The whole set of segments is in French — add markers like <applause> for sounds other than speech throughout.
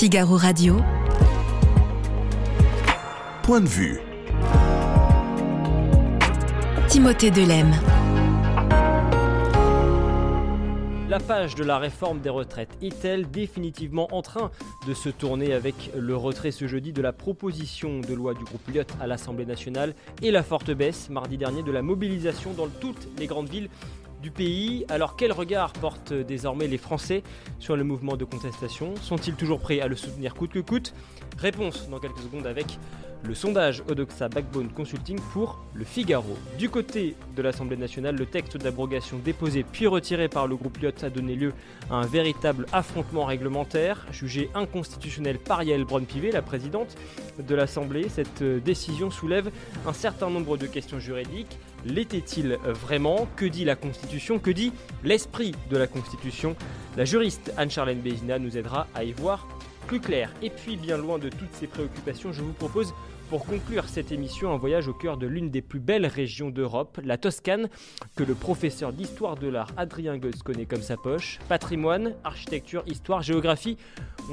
Figaro Radio. Point de vue. Timothée Delem. La page de la réforme des retraites est-elle définitivement en train de se tourner avec le retrait ce jeudi de la proposition de loi du groupe Lyot à l'Assemblée nationale et la forte baisse mardi dernier de la mobilisation dans toutes les grandes villes du pays. Alors quel regard portent désormais les Français sur le mouvement de contestation? Sont-ils toujours prêts à le soutenir coûte que coûte? Réponse dans quelques secondes avec le sondage Odoxa Backbone Consulting pour le Figaro. Du côté de l'Assemblée nationale, le texte d'abrogation déposé puis retiré par le groupe Lyot a donné lieu à un véritable affrontement réglementaire, jugé inconstitutionnel par Yael Braun-Pivet, la présidente de l'Assemblée. Cette décision soulève un certain nombre de questions juridiques. L'était-il vraiment? Que dit la Constitution? Que dit l'esprit de la Constitution? La juriste Anne-Charlène Bézina nous aidera à y voir plus clair. Et puis, bien loin de toutes ces préoccupations, je vous propose pour conclure cette émission un voyage au cœur de l'une des plus belles régions d'Europe, la Toscane, que le professeur d'histoire de l'art Adrien Goetz connaît comme sa poche. Patrimoine, architecture, histoire, géographie,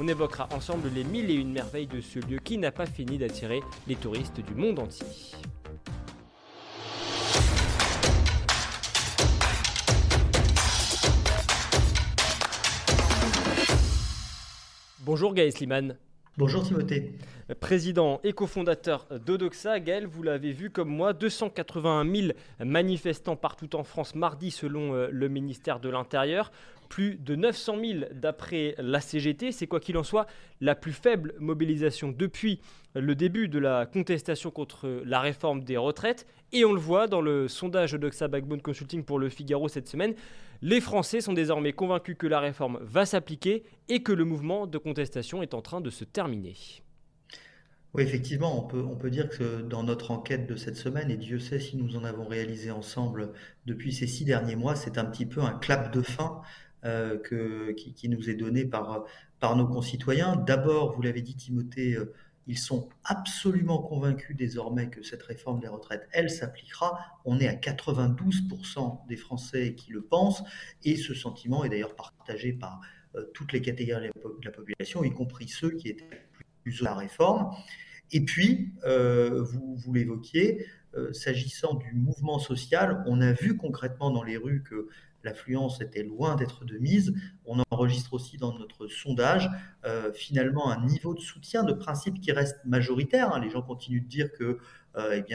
on évoquera ensemble les mille et une merveilles de ce lieu qui n'a pas fini d'attirer les touristes du monde entier. Bonjour Gaël Sliman. Bonjour Timothée. Président et cofondateur d'Odoxa, Gaël, vous l'avez vu comme moi, 281 000 manifestants partout en France mardi selon euh, le ministère de l'Intérieur, plus de 900 000 d'après la CGT. C'est quoi qu'il en soit la plus faible mobilisation depuis le début de la contestation contre la réforme des retraites. Et on le voit dans le sondage Odoxa Backbone Consulting pour le Figaro cette semaine. Les Français sont désormais convaincus que la réforme va s'appliquer et que le mouvement de contestation est en train de se terminer. Oui, effectivement, on peut, on peut dire que dans notre enquête de cette semaine, et Dieu sait si nous en avons réalisé ensemble depuis ces six derniers mois, c'est un petit peu un clap de fin euh, que, qui, nous est donné par, par nos concitoyens. D'abord, vous l'avez dit Timothée, euh, ils sont absolument convaincus désormais que cette réforme des retraites, elle s'appliquera. On est à 92% des Français qui le pensent, et ce sentiment est d'ailleurs partagé par euh, toutes les catégories de la population, y compris ceux qui étaient plus la réforme. Et puis, vous, l'évoquiez, s'agissant du mouvement social, on a vu concrètement dans les rues que l'affluence était loin d'être de mise. On enregistre aussi dans notre sondage euh, finalement un niveau de soutien de principe qui reste majoritaire. Hein. Les gens continuent de dire que euh, eh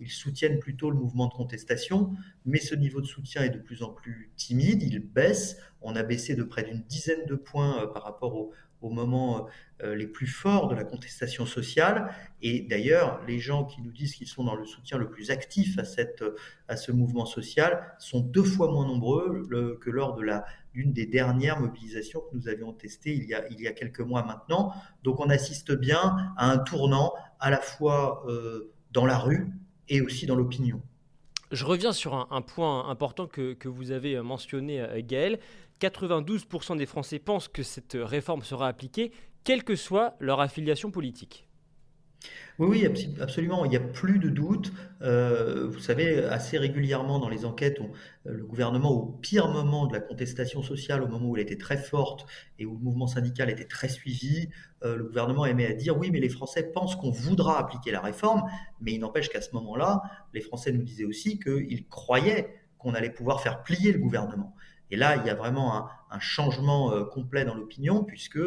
ils soutiennent plutôt le mouvement de contestation, mais ce niveau de soutien est de plus en plus timide, il baisse. On a baissé de près d'une dizaine de points euh, par rapport au, au moments euh, les plus forts de la contestation sociale. Et d'ailleurs, les gens qui nous disent qu'ils sont dans le soutien le plus actif à, cette, à ce mouvement social sont deux fois moins nombreux que lors de la d'une des dernières mobilisations que nous avions testées il y, a, il y a quelques mois maintenant. Donc on assiste bien à un tournant à la fois euh, dans la rue et aussi dans l'opinion. Je reviens sur un, un point important que, que, vous avez mentionné, euh, Gaël. 92% des Français pensent que cette réforme sera appliquée, quelle que soit leur affiliation politique. Oui, oui, absolument. Il n'y a plus de doute. Euh, vous savez, assez régulièrement dans les enquêtes, euh, le gouvernement, au pire moment de la contestation sociale, au moment où elle était très forte et où le mouvement syndical était très suivi, euh, le gouvernement aimait à dire oui, mais les Français pensent qu'on voudra appliquer la réforme. Mais il n'empêche qu'à ce moment-là, les Français nous disaient aussi qu'ils croyaient qu'on allait pouvoir faire plier le gouvernement. Et là, il y a vraiment un, changement euh, complet dans l'opinion, puisque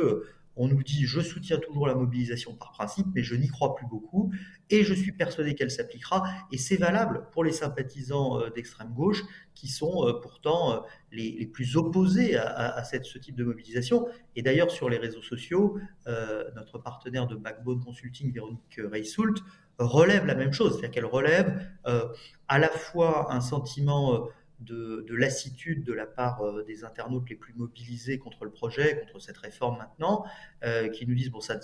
on nous dit je soutiens toujours la mobilisation par principe, mais je n'y crois plus beaucoup et je suis persuadé qu'elle s'appliquera. Et c'est valable pour les sympathisants euh, d'extrême gauche qui sont euh, pourtant euh, les, plus opposés à, ce type de mobilisation. Et d'ailleurs, sur les réseaux sociaux, euh, notre partenaire de Backbone Consulting, Véronique Reissoult, relève la même chose, c'est-à-dire qu'elle relève euh, à la fois un sentiment de, de, lassitude de la part euh, des internautes les plus mobilisés contre le projet, contre cette réforme maintenant, euh, qui nous disent bon ça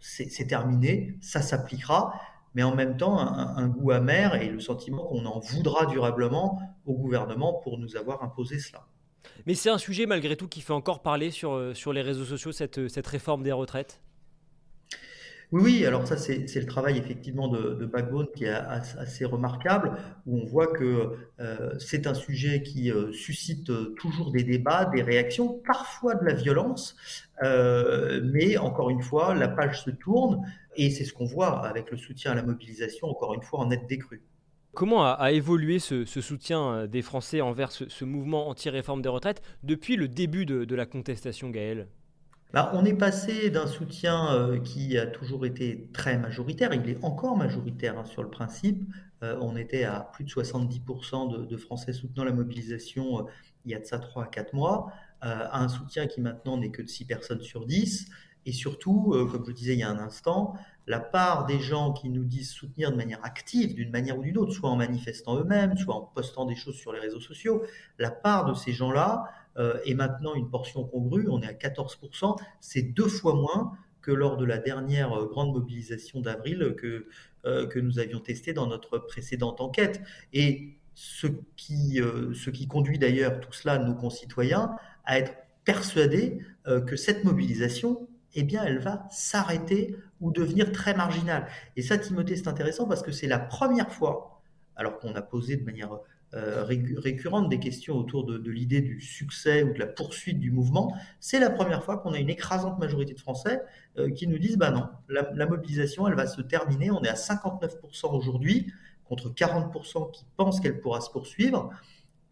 c'est terminé, ça s'appliquera, mais en même temps un, un, goût amer et le sentiment qu'on en voudra durablement au gouvernement pour nous avoir imposé cela. Mais c'est un sujet malgré tout qui fait encore parler sur, euh, sur les réseaux sociaux, cette, cette réforme des retraites? Oui, oui, alors ça, c'est le travail effectivement de, Backbone qui est assez remarquable, où on voit que euh, c'est un sujet qui euh, suscite toujours des débats, des réactions, parfois de la violence, euh, mais encore une fois, la page se tourne, et c'est ce qu'on voit avec le soutien à la mobilisation, encore une fois, en net décru. Comment a, évolué ce, soutien des Français envers ce, mouvement anti-réforme des retraites depuis le début de, de la contestation, Gaël on est passé d'un soutien euh, qui a toujours été très majoritaire, il est encore majoritaire hein, sur le principe. Euh, on était à plus de 70% de, Français soutenant la mobilisation euh, il y a de ça 3 à 4 mois, à un soutien qui maintenant n'est que de 6 personnes sur 10. Et surtout, comme je disais il y a un instant, la part des gens qui nous disent soutenir de manière active, d'une manière ou d'une autre, soit en manifestant eux-mêmes, soit en postant des choses sur les réseaux sociaux, la part de ces gens-là, euh, et maintenant une portion congrue, on est à 14%, c'est deux fois moins que lors de la dernière euh, grande mobilisation d'avril que, euh, que nous avions testé dans notre précédente enquête. Et ce qui, ce qui conduit d'ailleurs tout cela, nos concitoyens, à être persuadés que cette mobilisation, eh bien, elle va s'arrêter ou devenir très marginale. Et ça, Timothée, c'est intéressant parce que c'est la première fois, alors qu'on a posé de manière euh, récurrente des questions autour de, l'idée du succès ou de la poursuite du mouvement, c'est la première fois qu'on a une écrasante majorité de Français euh, qui nous disent bah non, la, mobilisation elle va se terminer, on est à 59% aujourd'hui contre 40% qui pensent qu'elle pourra se poursuivre.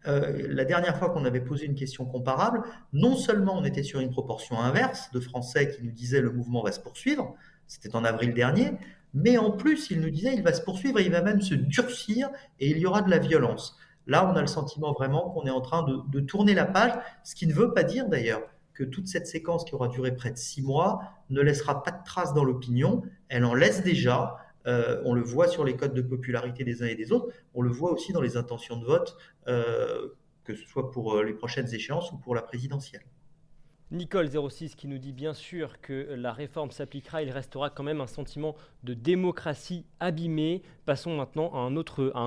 Euh, la dernière fois qu'on avait posé une question comparable, non seulement on était sur une proportion inverse de Français qui nous disaient le mouvement va se poursuivre, c'était en avril dernier, mais en plus il nous disait il va se poursuivre il va même se durcir et il y aura de la violence. Là, on a le sentiment vraiment qu'on est en train de, tourner la page, ce qui ne veut pas dire d'ailleurs que toute cette séquence qui aura duré près de six mois ne laissera pas de traces dans l'opinion. Elle en laisse déjà. Euh, on le voit sur les codes de popularité des uns et des autres. On le voit aussi dans les intentions de vote, euh, que ce soit pour euh, les prochaines échéances ou pour la présidentielle. Nicole06 qui nous dit bien sûr que la réforme s'appliquera, il restera quand même un sentiment de démocratie abîmée. Passons maintenant à un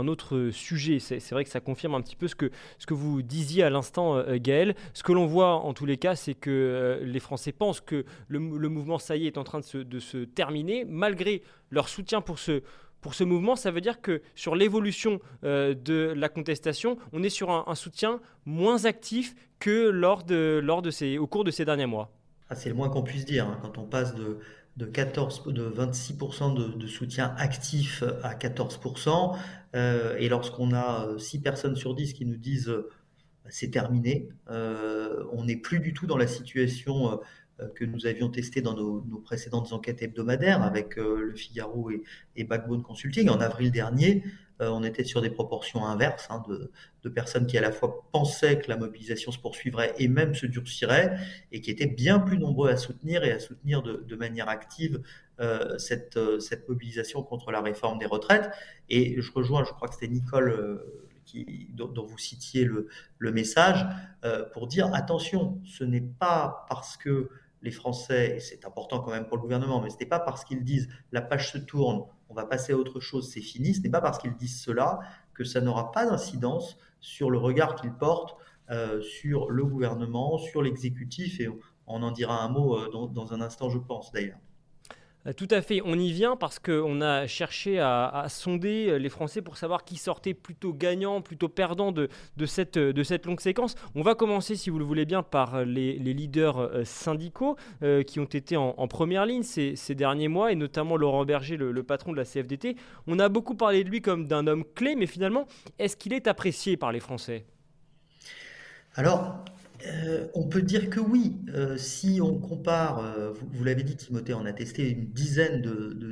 autre, sujet. C'est vrai que ça confirme un petit peu ce que, vous disiez à l'instant, euh, Gaël. Ce que l'on voit en tous les cas, c'est que euh, les Français pensent que le, mouvement, ça y est, est en train de se terminer, malgré leur soutien pour ce pour ce mouvement, ça veut dire que sur l'évolution euh, de la contestation, on est sur un, soutien moins actif que lors de, lors de ces, au cours de ces derniers mois. Ah, c'est le moins qu'on puisse dire. Hein. quand on passe de, de, 14, de 26% de, soutien actif à 14%, euh, et lorsqu'on a 6 euh, personnes sur 10 qui nous disent c'est terminé, on n'est plus du tout dans la situation que nous avions testé dans nos, précédentes enquêtes hebdomadaires avec euh, le Figaro et, Backbone Consulting. En avril dernier, euh, on était sur des proportions inverses hein, de, personnes qui à la fois pensaient que la mobilisation se poursuivrait et même se durcirait, et qui étaient bien plus nombreux à soutenir et à soutenir de, manière active cette, mobilisation contre la réforme des retraites. Et je rejoins, je crois que c'était Nicole dont, vous citiez le message, pour dire attention, ce n'est pas parce que les Français, et c'est important quand même pour le gouvernement, mais ce n'est pas parce qu'ils disent la page se tourne, on va passer à autre chose, c'est fini, ce n'est pas parce qu'ils disent cela que ça n'aura pas d'incidence sur le regard qu'ils portent euh, sur le gouvernement, sur l'exécutif, et on en dira un mot euh, dans un instant, je pense d'ailleurs. Euh, tout à fait, on y vient parce qu'on a cherché à, sonder euh, les Français pour savoir qui sortait plutôt gagnant, plutôt perdant de, cette, de cette longue séquence. On va commencer, si vous le voulez bien, par les, leaders euh, syndicaux qui ont été en, première ligne ces, derniers mois, et notamment Laurent Berger, le, patron de la CFDT. On a beaucoup parlé de lui comme d'un homme clé, mais finalement, est-ce qu'il est apprécié par les Français? Alors, euh, on peut dire que oui. Euh, si on compare, euh, vous, l'avez dit Timothée, on a testé une dizaine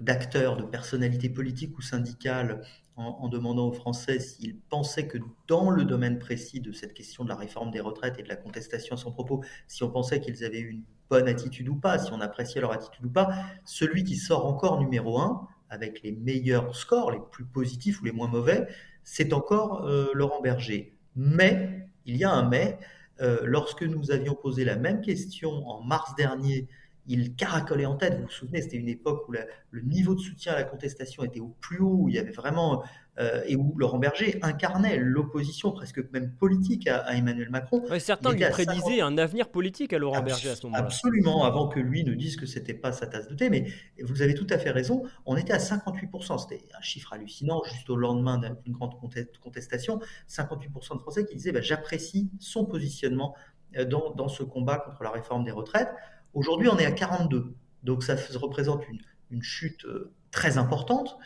d'acteurs, de, personnalités politiques ou syndicales en, demandant aux Français s'ils pensaient que dans le domaine précis de cette question de la réforme des retraites et de la contestation à son propos, si on pensait qu'ils avaient une bonne attitude ou pas, si on appréciait leur attitude ou pas, celui qui sort encore numéro un, avec les meilleurs scores, les plus positifs ou les moins mauvais, c'est encore Laurent Berger. Mais, il y a un mais, lorsque nous avions posé la même question en mars dernier il caracolait en tête. Vous vous souvenez, c'était une époque où le niveau de soutien à la contestation était au plus haut, où il y avait vraiment euh, et où Laurent Berger incarnait l'opposition presque même politique à, Emmanuel Macron. certains lui prédisaient un avenir politique à Laurent Berger à ce moment-là. Absolument, avant que lui ne dise que c'était pas sa tasse de thé. Mais vous avez tout à fait raison. On était à 58%. C'était un chiffre hallucinant. Juste au lendemain d'une grande contestation, 58% de Français qui disaient bah, j'apprécie son positionnement euh, dans, dans, ce combat contre la réforme des retraites. Aujourd'hui, on est à 42. Donc ça représente une, chute euh, très importante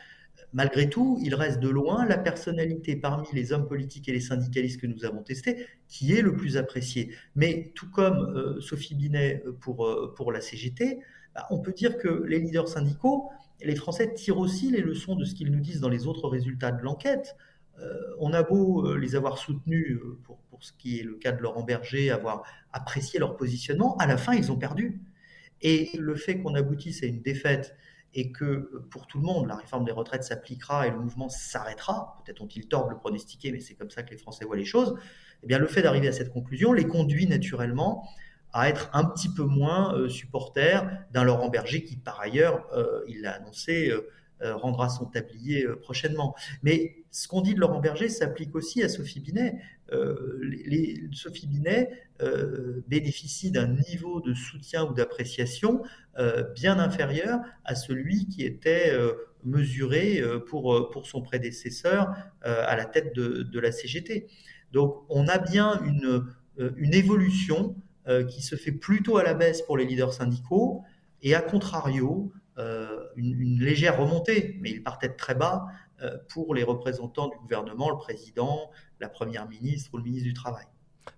malgré tout, il reste de loin la personnalité parmi les hommes politiques et les syndicalistes que nous avons testés qui est le plus apprécié. Mais tout comme euh, Sophie Binet euh, pour, pour la CGT, bah, on peut dire que les leaders syndicaux, les Français tirent aussi les leçons de ce qu'ils nous disent dans les autres résultats de l'enquête. On a beau les avoir soutenus pour, pour, ce qui est le cas de Laurent Berger, avoir apprécié leur positionnement, à la fin, ils ont perdu. Et le fait qu'on aboutisse à une défaite et que pour tout le monde, la réforme des retraites s'appliquera et le mouvement s'arrêtera, peut-être ont-ils tort de le pronostiquer, mais c'est comme ça que les Français voient les choses, eh bien le fait d'arriver à cette conclusion les conduit naturellement à être un petit peu moins euh, supporters d'un Laurent Berger qui, par ailleurs, euh, il l'a annoncé, euh, euh, rendra son tablier euh, prochainement. Mais ce qu'on dit de Laurent Berger s'applique aussi à Sophie Binet. Euh, Sophie Binet bénéficie d'un niveau de soutien ou d'appréciation bien inférieur à celui qui était mesuré pour, pour son prédécesseur à la tête de, de, la CGT. Donc on a bien une, une évolution qui se fait plutôt à la baisse pour les leaders syndicaux et à contrario, euh, une, légère remontée, mais il partait de très bas euh, pour les représentants du gouvernement, le président, la première ministre ou le ministre du Travail.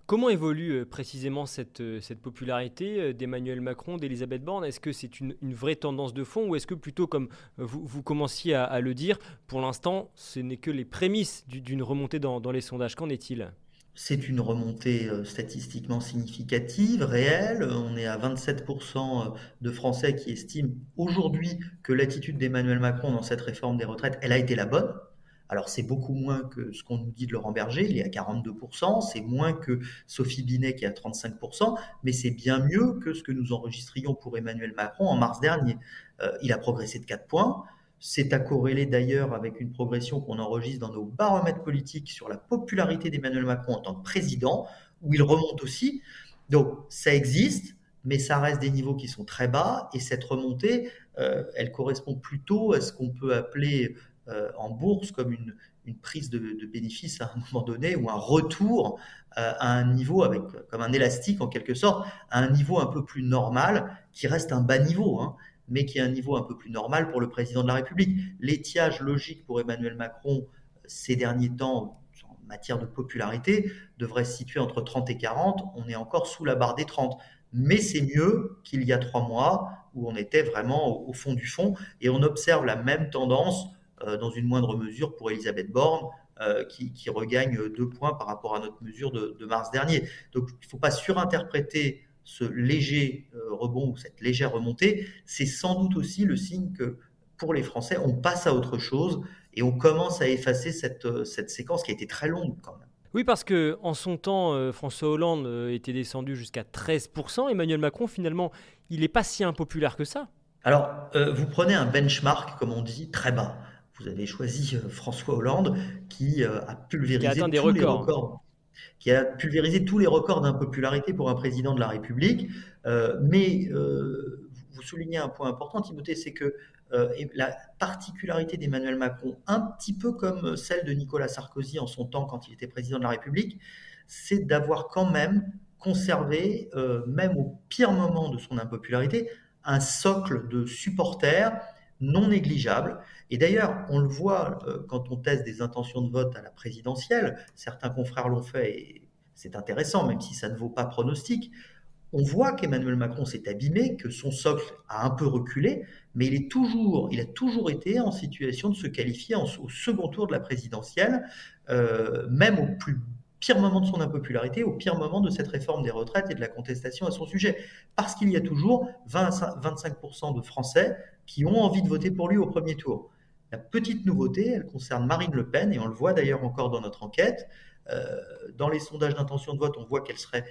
Comment évolue euh, précisément cette, popularité d'Emmanuel Macron, d'Elisabeth Borne? Est-ce que c'est une, vraie tendance de fond ou est-ce que plutôt, comme vous, vous commenciez à, le dire, pour l'instant, ce n'est que les prémices d'une remontée dans les sondages? Qu'en est-il? C'est une remontée euh, statistiquement significative, réelle. On est à 27% euh, de Français qui estiment aujourd'hui que l'attitude d'Emmanuel Macron dans cette réforme des retraites, elle a été la bonne. Alors c'est beaucoup moins que ce qu'on nous dit de Laurent Berger, il est à 42%, c'est moins que Sophie Binet qui est à 35%, mais c'est bien mieux que ce que nous enregistrions pour Emmanuel Macron en mars dernier. Euh, il a progressé de 4 points. C'est à corréler d'ailleurs avec une progression qu'on enregistre dans nos baromètres politiques sur la popularité d'Emmanuel Macron en tant que président, où il remonte aussi. Donc ça existe, mais ça reste des niveaux qui sont très bas, et cette remontée, euh, elle correspond plutôt à ce qu'on peut appeler euh, en bourse comme une, prise de, bénéfice à un moment donné, ou un retour euh, à un niveau avec comme un élastique en quelque sorte, à un niveau un peu plus normal, qui reste un bas niveau. Hein mais qui est un niveau un peu plus normal pour le président de la République. L'étiage logique pour Emmanuel Macron ces derniers temps en matière de popularité devrait se situer entre 30 et 40. On est encore sous la barre des 30. Mais c'est mieux qu'il y a trois mois où on était vraiment au fond du fond. Et on observe la même tendance euh, dans une moindre mesure pour Elisabeth Borne, euh, qui, regagne deux points par rapport à notre mesure de, de mars dernier. Donc il ne faut pas surinterpréter ce léger euh, rebond ou cette légère remontée, c'est sans doute aussi le signe que pour les Français, on passe à autre chose et on commence à effacer cette, euh, cette séquence qui a été très longue quand même. Oui, parce que en son temps, euh, François Hollande était descendu jusqu'à 13%. Emmanuel Macron, finalement, il n'est pas si impopulaire que ça. Alors, vous prenez un benchmark, comme on dit, très bas. Vous avez choisi François Hollande qui a pulvérisé tous des records. les records qui a pulvérisé tous les records d'impopularité pour un président de la République. Euh, mais euh, vous soulignez un point important, Timothée, c'est que euh, la particularité d'Emmanuel Macron, un petit peu comme celle de Nicolas Sarkozy en son temps quand il était président de la République, c'est d'avoir quand même conservé, même au pire moment de son impopularité, un socle de supporters non négligeable. Et d'ailleurs, on le voit euh, quand on teste des intentions de vote à la présidentielle, certains confrères l'ont fait et c'est intéressant, même si ça ne vaut pas pronostic. On voit qu'Emmanuel Macron s'est abîmé, que son socle a un peu reculé, mais il, est toujours, il a toujours été en situation de se qualifier au second tour de la présidentielle, euh, même au plus pire moment de son impopularité, au pire moment de cette réforme des retraites et de la contestation à son sujet. Parce qu'il y a toujours 20 25% de Français qui ont envie de voter pour lui au premier tour. La petite nouveauté, elle concerne Marine Le Pen, et on le voit d'ailleurs encore dans notre enquête. Euh, dans les sondages d'intention de vote, on voit qu'elle serait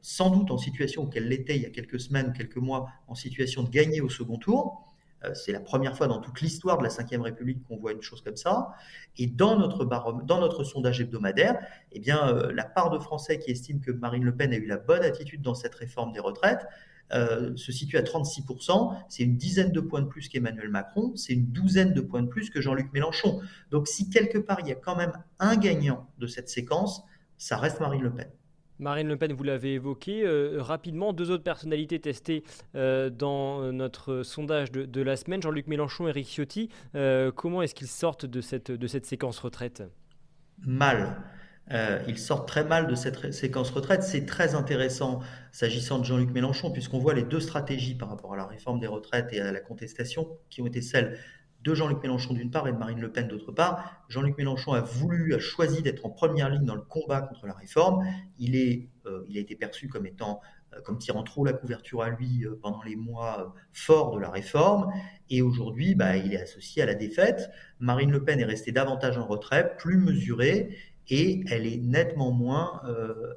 sans doute en situation qu'elle l'était il y a quelques semaines, quelques mois, en situation de gagner au second tour. Euh, c'est la première fois dans toute l'histoire de la Ve République qu'on voit une chose comme ça. Et dans notre, dans notre sondage hebdomadaire, eh bien, euh, la part de Français qui estiment que Marine Le Pen a eu la bonne attitude dans cette réforme des retraites euh, se situe à 36%. C'est une dizaine de points de plus qu'Emmanuel Macron. C'est une douzaine de points de plus que Jean-Luc Mélenchon. Donc si quelque part il y a quand même un gagnant de cette séquence, ça reste Marine Le Pen. Marine Le Pen, vous l'avez évoqué euh, rapidement, deux autres personnalités testées euh, dans notre sondage de, la semaine, Jean-Luc Mélenchon et Eric Ciotti. Comment est-ce qu'ils sortent de cette, de cette séquence retraite? Mal. Ils sortent très mal de cette séquence retraite. C'est très intéressant s'agissant de Jean-Luc Mélenchon, puisqu'on voit les deux stratégies par rapport à la réforme des retraites et à la contestation, qui ont été celles de Jean-Luc Mélenchon d'une part et de Marine Le Pen d'autre part. Jean-Luc Mélenchon a voulu, a choisi d'être en première ligne dans le combat contre la réforme. Il, est, euh, il a été perçu comme étant, euh, comme tirant trop la couverture à lui euh, pendant les mois forts de la réforme. Et aujourd'hui, bah, il est associé à la défaite. Marine Le Pen est restée davantage en retrait, plus mesurée, et elle est nettement moins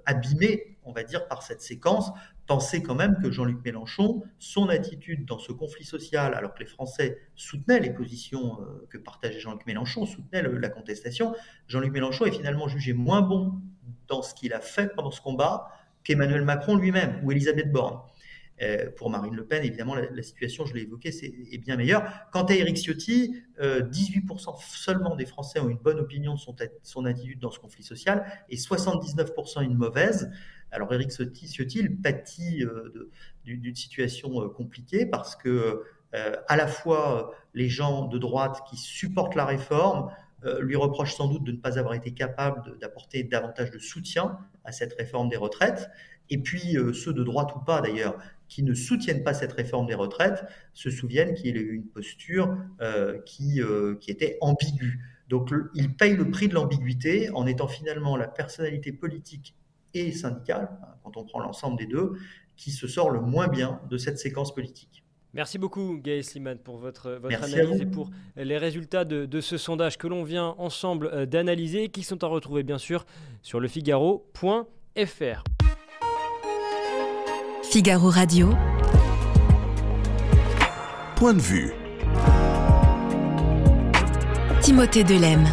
abîmée, on va dire, par cette séquence Pensez quand même que Jean-Luc Mélenchon, son attitude dans ce conflit social, alors que les Français soutenaient les positions euh, que partageait Jean-Luc Mélenchon, soutenaient la contestation, Jean-Luc Mélenchon est finalement jugé moins bon dans ce qu'il a fait pendant ce combat qu'Emmanuel Macron lui-même ou Elisabeth Borne. Euh, pour Marine Le Pen, évidemment, la, situation, je l'ai évoqué, est, bien meilleure. Quant à Éric Ciotti, 18% euh, seulement des Français ont une bonne opinion de son, attitude dans ce conflit social et 79% une mauvaise. Alors Éric Ciotti pâtit euh, d'une situation compliquée parce que à la fois les gens de droite qui supportent la réforme lui reprochent sans doute de ne pas avoir été capable d'apporter davantage de soutien à cette réforme des retraites. Et puis ceux de droite ou pas d'ailleurs, qui ne soutiennent pas cette réforme des retraites se souviennent qu'il a eu une posture euh, qui, euh, qui était ambiguë. Donc il paye le prix de l'ambiguïté en étant finalement la personnalité politique et syndicale, hein, quand on prend l'ensemble des deux, qui se sort le moins bien de cette séquence politique. Merci beaucoup Gaël Sliman pour votre, votre analyse et pour les résultats de, de ce sondage que l'on vient ensemble euh, d'analyser, qui sont à retrouver bien sûr sur lefigaro.fr. Figaro Radio. Point de vue. Timothée Delem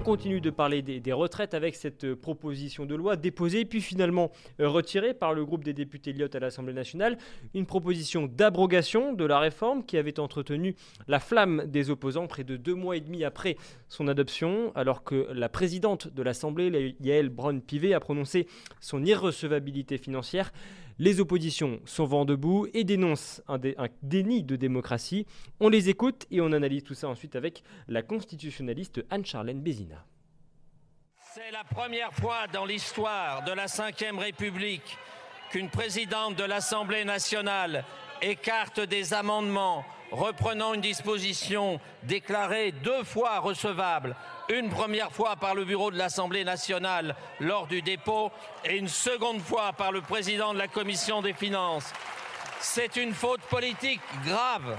continue de parler des, retraites avec cette euh, proposition de loi déposée puis finalement euh, retirée par le groupe des députés Lyotte à l'Assemblée nationale. Une proposition d'abrogation de la réforme qui avait entretenu la flamme des opposants près de deux mois et demi après son adoption, alors que la présidente de l'Assemblée, Yael Braun-Pivet, a prononcé son irrecevabilité financière. Les oppositions sont vent debout et dénoncent un, déni de démocratie. On les écoute et on analyse tout ça ensuite avec la constitutionnaliste Anne-Charlène Bézina. C'est la première fois dans l'histoire de la Ve République qu'une présidente de l'Assemblée nationale écarte des amendements reprenant une disposition déclarée deux fois recevable une première fois par le bureau de l'Assemblée nationale lors du dépôt et une seconde fois par le président de la commission des finances. C'est une faute politique grave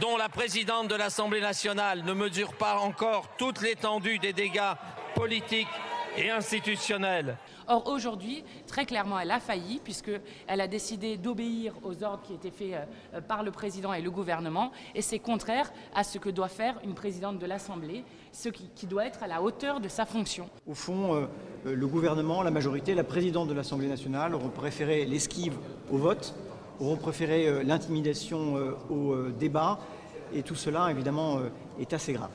dont la présidente de l'Assemblée nationale ne mesure pas encore toute l'étendue des dégâts politiques et institutionnels. Or, aujourd'hui, très clairement, elle a failli, puisqu'elle a décidé d'obéir aux ordres qui étaient faits euh, par le président et le gouvernement, et c'est contraire à ce que doit faire une présidente de l'Assemblée, ce qui, doit être à la hauteur de sa fonction. Au fond, euh, euh, le gouvernement, la majorité, la présidente de l'Assemblée nationale auront préféré l'esquive au vote, auront préféré l'intimidation au débat, et tout cela, évidemment, est assez grave.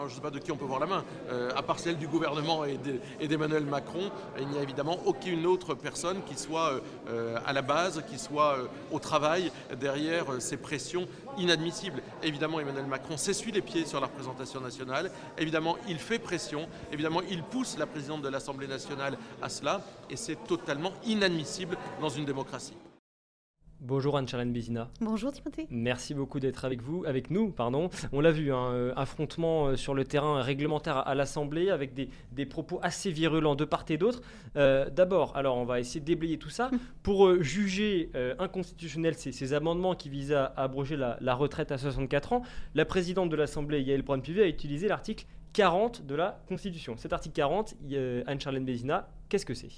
Je ne sais pas de qui on peut voir la main. Euh, à part celle du gouvernement et d'Emmanuel Macron, il n'y a évidemment aucune autre personne qui soit euh, à la base, qui soit euh, au travail derrière ces pressions inadmissibles. Évidemment, Emmanuel Macron s'essuie les pieds sur la représentation nationale. Évidemment, il fait pression. Évidemment, il pousse la présidente de l'Assemblée nationale à cela. Et c'est totalement inadmissible dans une démocratie. Bonjour Anne-Charlène Bézina. Bonjour Timothée. Merci beaucoup d'être avec vous, avec nous, pardon. On l'a vu, un hein, euh, affrontement euh, sur le terrain réglementaire à, l'Assemblée avec des, propos assez virulents de part et d'autre. Euh, d'abord, alors on va essayer de déblayer tout ça <laughs> pour juger inconstitutionnels ces, amendements qui visaient à, abroger la, retraite à 64 ans. La présidente de l'Assemblée, Yael Braun-Pivet, a utilisé l'article 40 de la Constitution. Cet article 40, Anne-Charlène Bézina, Qu'est-ce que c'est?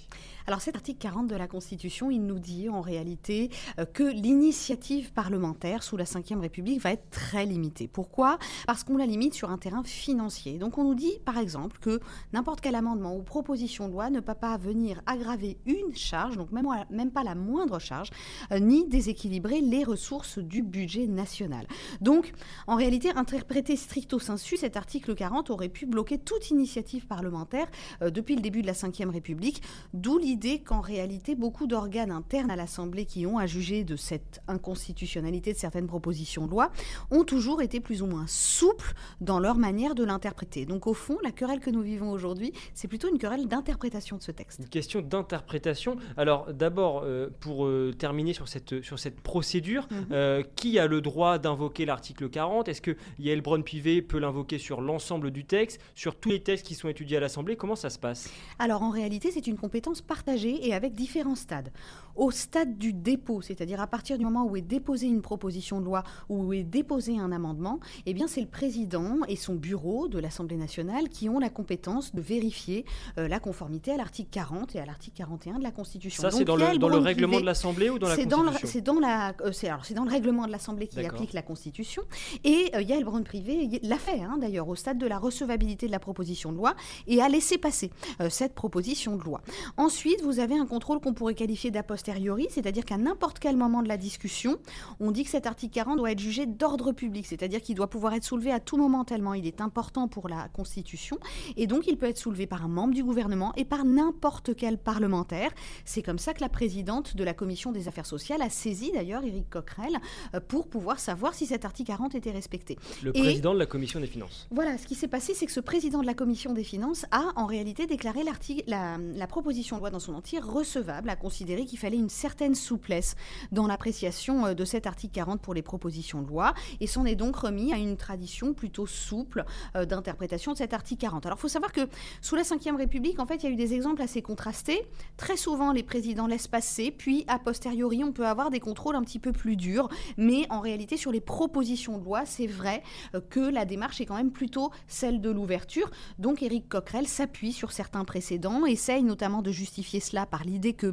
Alors cet article 40 de la Constitution, il nous dit en réalité euh, que l'initiative parlementaire sous la Ve République va être très limitée. Pourquoi? Parce qu'on la limite sur un terrain financier. Donc on nous dit par exemple que n'importe quel amendement ou proposition de loi ne peut pas venir aggraver une charge, donc même, pas la moindre charge, euh, ni déséquilibrer les ressources du budget national. Donc en réalité, interprété stricto sensu, cet article 40 aurait pu bloquer toute initiative parlementaire euh, depuis le début de la Ve République d'où l'idée qu'en réalité, beaucoup d'organes internes à l'Assemblée qui ont à juger de cette inconstitutionnalité de certaines propositions de loi ont toujours été plus ou moins souples dans leur manière de l'interpréter. Donc au fond, la querelle que nous vivons aujourd'hui, c'est plutôt une querelle d'interprétation de ce texte. Une question d'interprétation. Alors d'abord, euh, pour euh, terminer sur cette, sur cette procédure, mhm. euh, qui a le droit d'invoquer l'article 40 Est-ce que Yael Braun-Pivet peut l'invoquer sur l'ensemble du texte, sur tous les textes qui sont étudiés à l'Assemblée? Comment ça se passe? Alors en réalité, c'est une compétence partagée et avec différents stades. Au stade du dépôt, c'est-à-dire à partir du moment où est déposée une proposition de loi ou où est déposé un amendement, eh bien c'est le président et son bureau de l'Assemblée nationale qui ont la compétence de vérifier euh, la conformité à l'article 40 et à l'article 41 de la Constitution. Ça, c'est dans, le, règlement de l'Assemblée ou dans la Constitution C'est dans, la, euh, c'est dans le règlement de l'Assemblée qui applique la Constitution. Et euh, Yael Braun-Privé l'a fait, hein, d'ailleurs, au stade de la recevabilité de la proposition de loi et a laissé passer cette proposition de loi. Ensuite, vous avez un contrôle qu'on pourrait qualifier d'a posteriori, c'est-à-dire qu'à n'importe quel moment de la discussion, on dit que cet article 40 doit être jugé d'ordre public, c'est-à-dire qu'il doit pouvoir être soulevé à tout moment tellement il est important pour la Constitution, et donc il peut être soulevé par un membre du gouvernement et par n'importe quel parlementaire. C'est comme ça que la présidente de la Commission des affaires sociales a saisi d'ailleurs Éric Coquerel euh, pour pouvoir savoir si cet article 40 était respecté. Le président de la Commission des finances. Voilà, ce qui s'est passé, c'est que ce président de la Commission des finances a en réalité déclaré la, la proposition de loi dans son entier recevable, a considéré qu'il fallait une certaine souplesse dans l'appréciation euh, de cet article 40 pour les propositions de loi, et s'en est donc remis à une tradition plutôt souple euh, d'interprétation de cet article 40. Alors il faut savoir que sous la Ve République, en fait, il y a eu des exemples assez contrastés. Très souvent, les présidents laissent passer, puis a posteriori, on peut avoir des contrôles un petit peu plus durs, mais en réalité, sur les propositions de loi, c'est vrai euh, que la démarche est quand même plutôt celle de l'ouverture. Donc Éric Coquerel s'appuie sur certains précédents, essaye notamment de justifier cela par l'idée que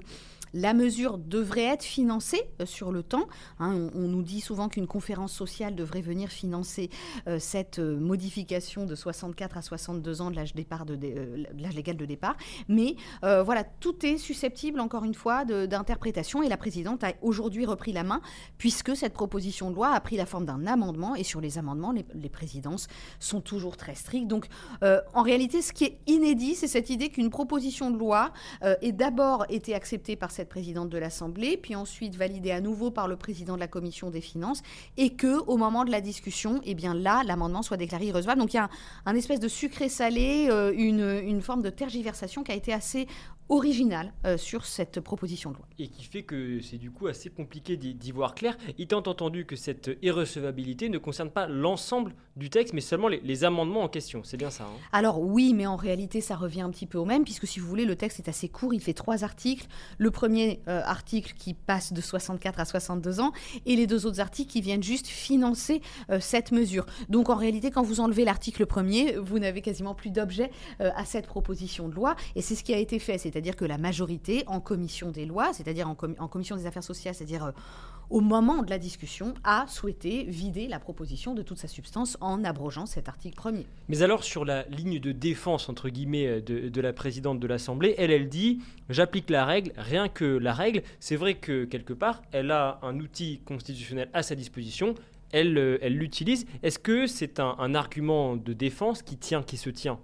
la mesure devrait être financée euh, sur le temps. Hein. on, nous dit souvent qu'une conférence sociale devrait venir financer euh, cette euh, modification de 64 à 62 ans de l'âge légal de départ. Mais voilà, tout est susceptible, encore une fois, d'interprétation. Et la présidente a aujourd'hui repris la main, puisque cette proposition de loi a pris la forme d'un amendement. Et sur les amendements, les, présidences sont toujours très strictes. Donc, en réalité, ce qui est inédit, c'est cette idée qu'une proposition de loi ait d'abord été acceptée par cette présidente de l'Assemblée, puis ensuite validé à nouveau par le président de la Commission des finances, et que au moment de la discussion, eh bien là, l'amendement soit déclaré irrecevable. Donc il y a un, espèce de sucré salé, euh, une forme de tergiversation qui a été assez original euh, sur cette proposition de loi. Et qui fait que c'est du coup assez compliqué d'y voir clair, étant entendu que cette irrecevabilité ne concerne pas l'ensemble du texte, mais seulement les, amendements en question. C'est bien ça hein? Alors oui, mais en réalité, ça revient un petit peu au même, puisque si vous voulez, le texte est assez court, il fait trois articles. Le premier euh, article qui passe de 64 à 62 ans, et les deux autres articles qui viennent juste financer euh, cette mesure. Donc en réalité, quand vous enlevez l'article premier, vous n'avez quasiment plus d'objet à cette proposition de loi, et c'est ce qui a été fait. C'est-à-dire c'est-à-dire que la majorité en commission des lois, c'est-à-dire en, commission des affaires sociales, c'est-à-dire euh, au moment de la discussion, a souhaité vider la proposition de toute sa substance en abrogeant cet article premier. Mais alors sur la ligne de défense, entre guillemets, euh, de, la présidente de l'Assemblée, elle, elle dit, j'applique la règle, rien que la règle. C'est vrai que quelque part, elle a un outil constitutionnel à sa disposition, elle euh, l'utilise. Est-ce que c'est un argument de défense qui tient, qui se tient?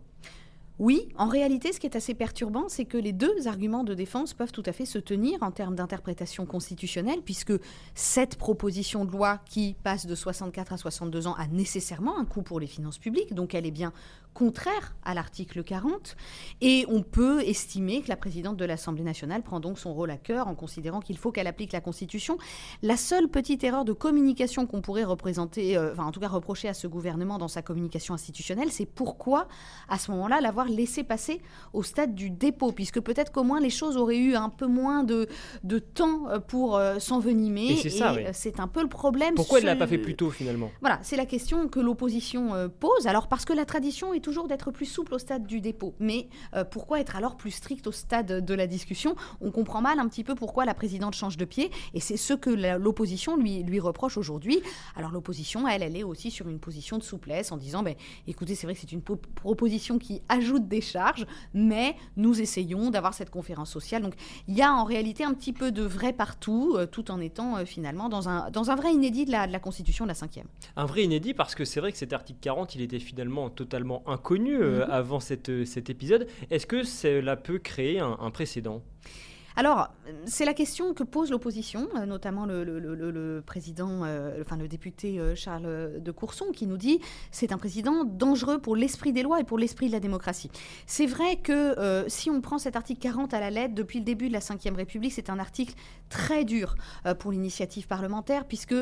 Oui, en réalité, ce qui est assez perturbant, c'est que les deux arguments de défense peuvent tout à fait se tenir en termes d'interprétation constitutionnelle, puisque cette proposition de loi qui passe de 64 à 62 ans a nécessairement un coût pour les finances publiques, donc elle est bien contraire à l'article 40. Et on peut estimer que la présidente de l'Assemblée nationale prend donc son rôle à cœur en considérant qu'il faut qu'elle applique la Constitution. La seule petite erreur de communication qu'on pourrait représenter, euh, enfin en tout cas reprocher à ce gouvernement dans sa communication institutionnelle, c'est pourquoi à ce moment-là l'avoir laissé passer au stade du dépôt, puisque peut-être qu'au moins les choses auraient eu un peu moins de, de temps pour s'envenimer. Et c'est ça, oui. C'est un peu le problème. Pourquoi elle ne l'a pas fait plus tôt finalement? Voilà, c'est la question que l'opposition pose. Alors parce que la tradition est toujours d'être plus souple au stade du dépôt. Mais pourquoi être alors plus strict au stade de la discussion? On comprend mal un petit peu pourquoi la présidente change de pied, et c'est ce que l'opposition lui, lui reproche aujourd'hui. Alors l'opposition, elle, elle est aussi sur une position de souplesse en disant, ben, écoutez, c'est vrai que c'est une proposition qui ajoute des charges, mais nous essayons d'avoir cette conférence sociale. Donc il y a en réalité un petit peu de vrai partout, euh, tout en étant euh, finalement dans un, dans un vrai inédit de la, Constitution de la 5 Un vrai inédit parce que c'est vrai que cet article 40, il était finalement totalement inconnu euh, mm-hmm. avant cette, cet épisode. Est-ce que cela peut créer un précédent? Alors, c'est la question que pose l'opposition, euh, notamment le, président, euh, enfin le député euh, Charles de Courson, qui nous dit c'est un président dangereux pour l'esprit des lois et pour l'esprit de la démocratie. C'est vrai que si on prend cet article 40 à la lettre, depuis le début de la Ve République, c'est un article très dur pour l'initiative parlementaire, puisque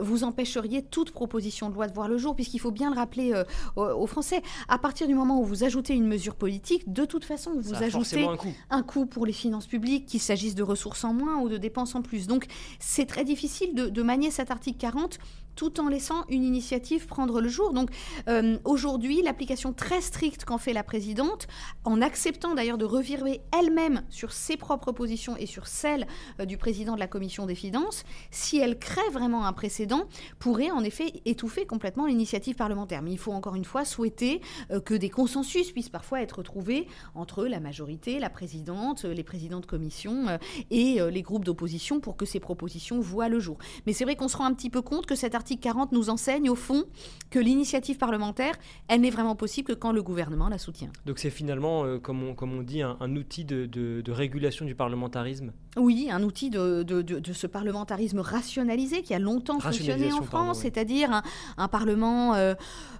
vous empêcheriez toute proposition de loi de voir le jour, puisqu'il faut bien le rappeler aux, Français, à partir du moment où vous ajoutez une mesure politique, de toute façon, vous ajoutez un un coût pour les finances publiques qu'il s'agisse de ressources en moins ou de dépenses en plus. Donc c'est très difficile de, manier cet article 40 tout en laissant une initiative prendre le jour. Donc euh, aujourd'hui, l'application très stricte qu'en fait la présidente, en acceptant d'ailleurs de revirer elle-même sur ses propres positions et sur celles euh, du président de la commission des finances, si elle crée vraiment un précédent, pourrait en effet étouffer complètement l'initiative parlementaire. Mais il faut encore une fois souhaiter euh, que des consensus puissent parfois être trouvés entre la majorité, la présidente, les présidents de commission et les groupes d'opposition pour que ces propositions voient le jour. Mais c'est vrai qu'on se rend un petit peu compte que cet article 40 nous enseigne au fond que l'initiative parlementaire, elle n'est vraiment possible que quand le gouvernement la soutient. Donc c'est finalement, euh, comme, on, comme on dit, un, outil de, régulation du parlementarisme? Oui, un outil de, de, ce parlementarisme rationalisé qui a longtemps fonctionné en France, c'est-à-dire un, Parlement euh,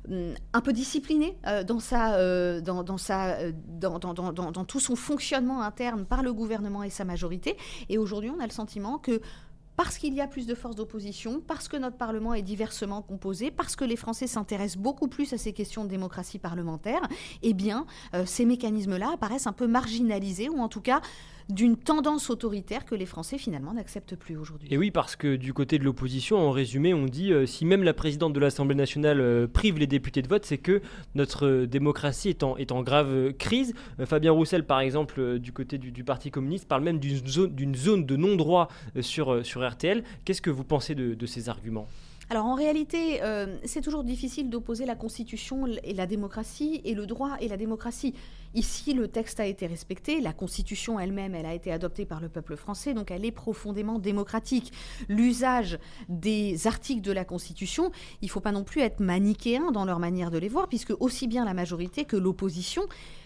un peu discipliné euh, dans, sa, dans, dans, sa, dans, dans, dans tout son fonctionnement interne par le gouvernement et sa majorité. Et aujourd'hui, on a le sentiment que parce qu'il y a plus de forces d'opposition, parce que notre Parlement est diversement composé, parce que les Français s'intéressent beaucoup plus à ces questions de démocratie parlementaire, eh bien, euh, ces mécanismes-là apparaissent un peu marginalisés, ou en tout cas d'une tendance autoritaire que les Français finalement n'acceptent plus aujourd'hui. Et oui, parce que du côté de l'opposition, en résumé, on dit euh, si même la présidente de l'Assemblée nationale euh, prive les députés de vote, c'est que notre euh, démocratie est en, est en grave crise. Fabien Roussel, par exemple, du côté du, Parti communiste, parle même d'une zone, zone, de non-droit sur, sur RTL. Qu'est-ce que vous pensez de, de ces arguments? Alors en réalité, c'est toujours difficile d'opposer la Constitution et la démocratie et le droit et la démocratie. Ici, le texte a été respecté, la Constitution elle-même, elle a été adoptée par le peuple français, donc elle est profondément démocratique. L'usage des articles de la Constitution, il ne faut pas non plus être manichéen dans leur manière de les voir, puisque aussi bien la majorité que l'opposition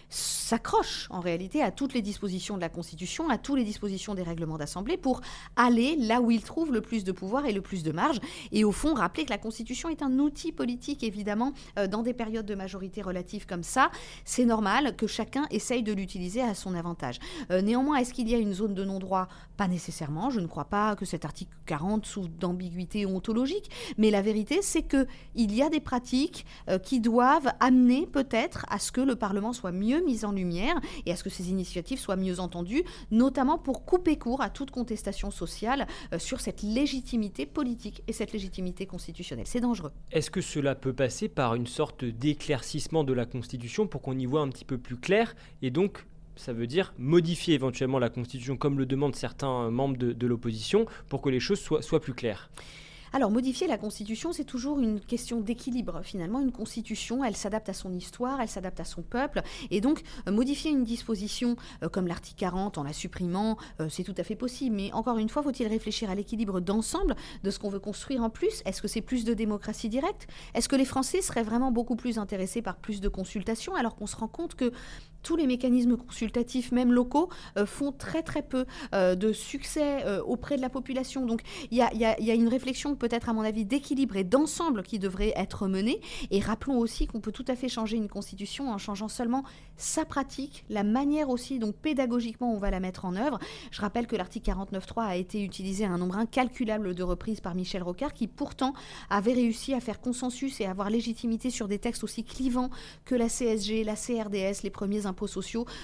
s'accroche en réalité à toutes les dispositions de la Constitution, à toutes les dispositions des règlements d'Assemblée pour aller là où il trouve le plus de pouvoir et le plus de marge. Et au fond, rappeler que la Constitution est un outil politique, évidemment, euh, dans des périodes de majorité relative comme ça. C'est normal que chacun essaye de l'utiliser à son avantage. Euh, néanmoins, est-ce qu'il y a une zone de non-droit? Pas nécessairement. Je ne crois pas que cet article 40 souffre d'ambiguïté ontologique. Mais la vérité, c'est qu'il y a des pratiques euh, qui doivent amener peut-être à ce que le Parlement soit mieux mise en lumière et à ce que ces initiatives soient mieux entendues, notamment pour couper court à toute contestation sociale euh, sur cette légitimité politique et cette légitimité constitutionnelle. C'est dangereux. Est-ce que cela peut passer par une sorte d'éclaircissement de la Constitution pour qu'on y voit un petit peu plus clair et donc ça veut dire modifier éventuellement la Constitution comme le demandent certains membres de, l'opposition pour que les choses soient plus claires? Alors, modifier la Constitution, c'est toujours une question d'équilibre. Finalement, une Constitution, elle s'adapte à son histoire, elle s'adapte à son peuple. Et donc, euh, modifier une disposition euh, comme l'article 40 en la supprimant, euh, c'est tout à fait possible. Mais encore une fois, faut-il réfléchir à l'équilibre d'ensemble de ce qu'on veut construire en plus? Est-ce que c'est plus de démocratie directe? Est-ce que les Français seraient vraiment beaucoup plus intéressés par plus de consultations alors qu'on se rend compte que tous les mécanismes consultatifs, même locaux, font très très peu de succès auprès de la population. Donc il y a, une réflexion peut-être à mon avis d'équilibre et d'ensemble qui devrait être menée. Et rappelons aussi qu'on peut tout à fait changer une constitution en changeant seulement sa pratique, la manière aussi dont pédagogiquement on va la mettre en œuvre. Je rappelle que l'article 49.3 a été utilisé à un nombre incalculable de reprises par Michel Rocard, qui pourtant avait réussi à faire consensus et avoir légitimité sur des textes aussi clivants que la CSG, la CRDS, les premiers impôts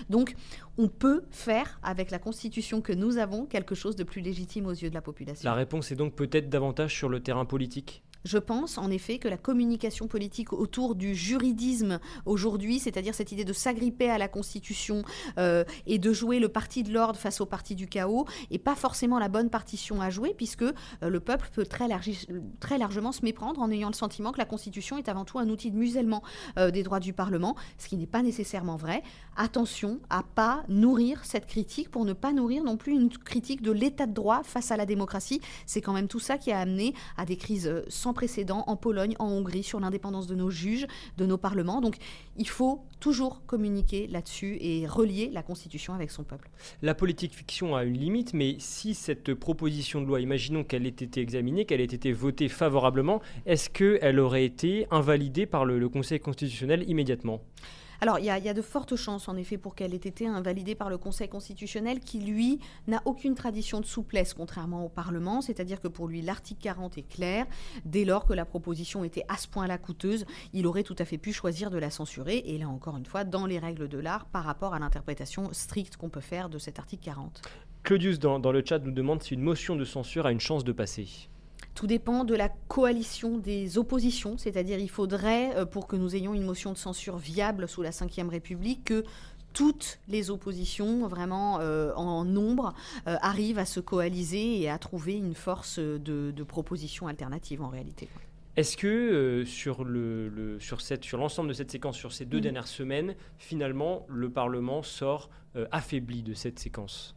Donc on peut faire avec la constitution que nous avons quelque chose de plus légitime aux yeux de la population. La réponse est donc peut-être davantage sur le terrain politique je pense en effet que la communication politique autour du juridisme aujourd'hui, c'est-à-dire cette idée de s'agripper à la Constitution euh, et de jouer le parti de l'ordre face au parti du chaos, n'est pas forcément la bonne partition à jouer, puisque euh, le peuple peut très, très, largement se méprendre en ayant le sentiment que la Constitution est avant tout un outil de musellement euh, des droits du Parlement, ce qui n'est pas nécessairement vrai. Attention à pas nourrir cette critique pour ne pas nourrir non plus une critique de l'état de droit face à la démocratie. C'est quand même tout ça qui a amené à des crises sans précédent en Pologne, en Hongrie, sur l'indépendance de nos juges, de nos parlements. Donc il faut toujours communiquer là-dessus et relier la Constitution avec son peuple. La politique fiction a une limite, mais si cette proposition de loi, imaginons qu'elle ait été examinée, qu'elle ait été votée favorablement, est-ce qu'elle aurait été invalidée par le Conseil constitutionnel immédiatement? Alors, il y, a, de fortes chances, en effet, pour qu'elle ait été invalidée par le Conseil constitutionnel, qui, lui, n'a aucune tradition de souplesse, contrairement au Parlement. C'est-à-dire que pour lui, l'article 40 est clair. Dès lors que la proposition était à ce point-là coûteuse, il aurait tout à fait pu choisir de la censurer. Et là, encore une fois, dans les règles de l'art, par rapport à l'interprétation stricte qu'on peut faire de cet article 40. Claudius, dans, dans le chat, nous demande si une motion de censure a une chance de passer. Tout dépend de la coalition des oppositions, c'est-à-dire il faudrait, euh, pour que nous ayons une motion de censure viable sous la Ve République, que toutes les oppositions, vraiment euh, en nombre, euh, arrivent à se coaliser et à trouver une force de, proposition alternative en réalité. Est-ce que sur, le, sur, cette, sur l'ensemble de cette séquence, sur ces deux mmh. dernières semaines, finalement, le Parlement sort affaibli de cette séquence?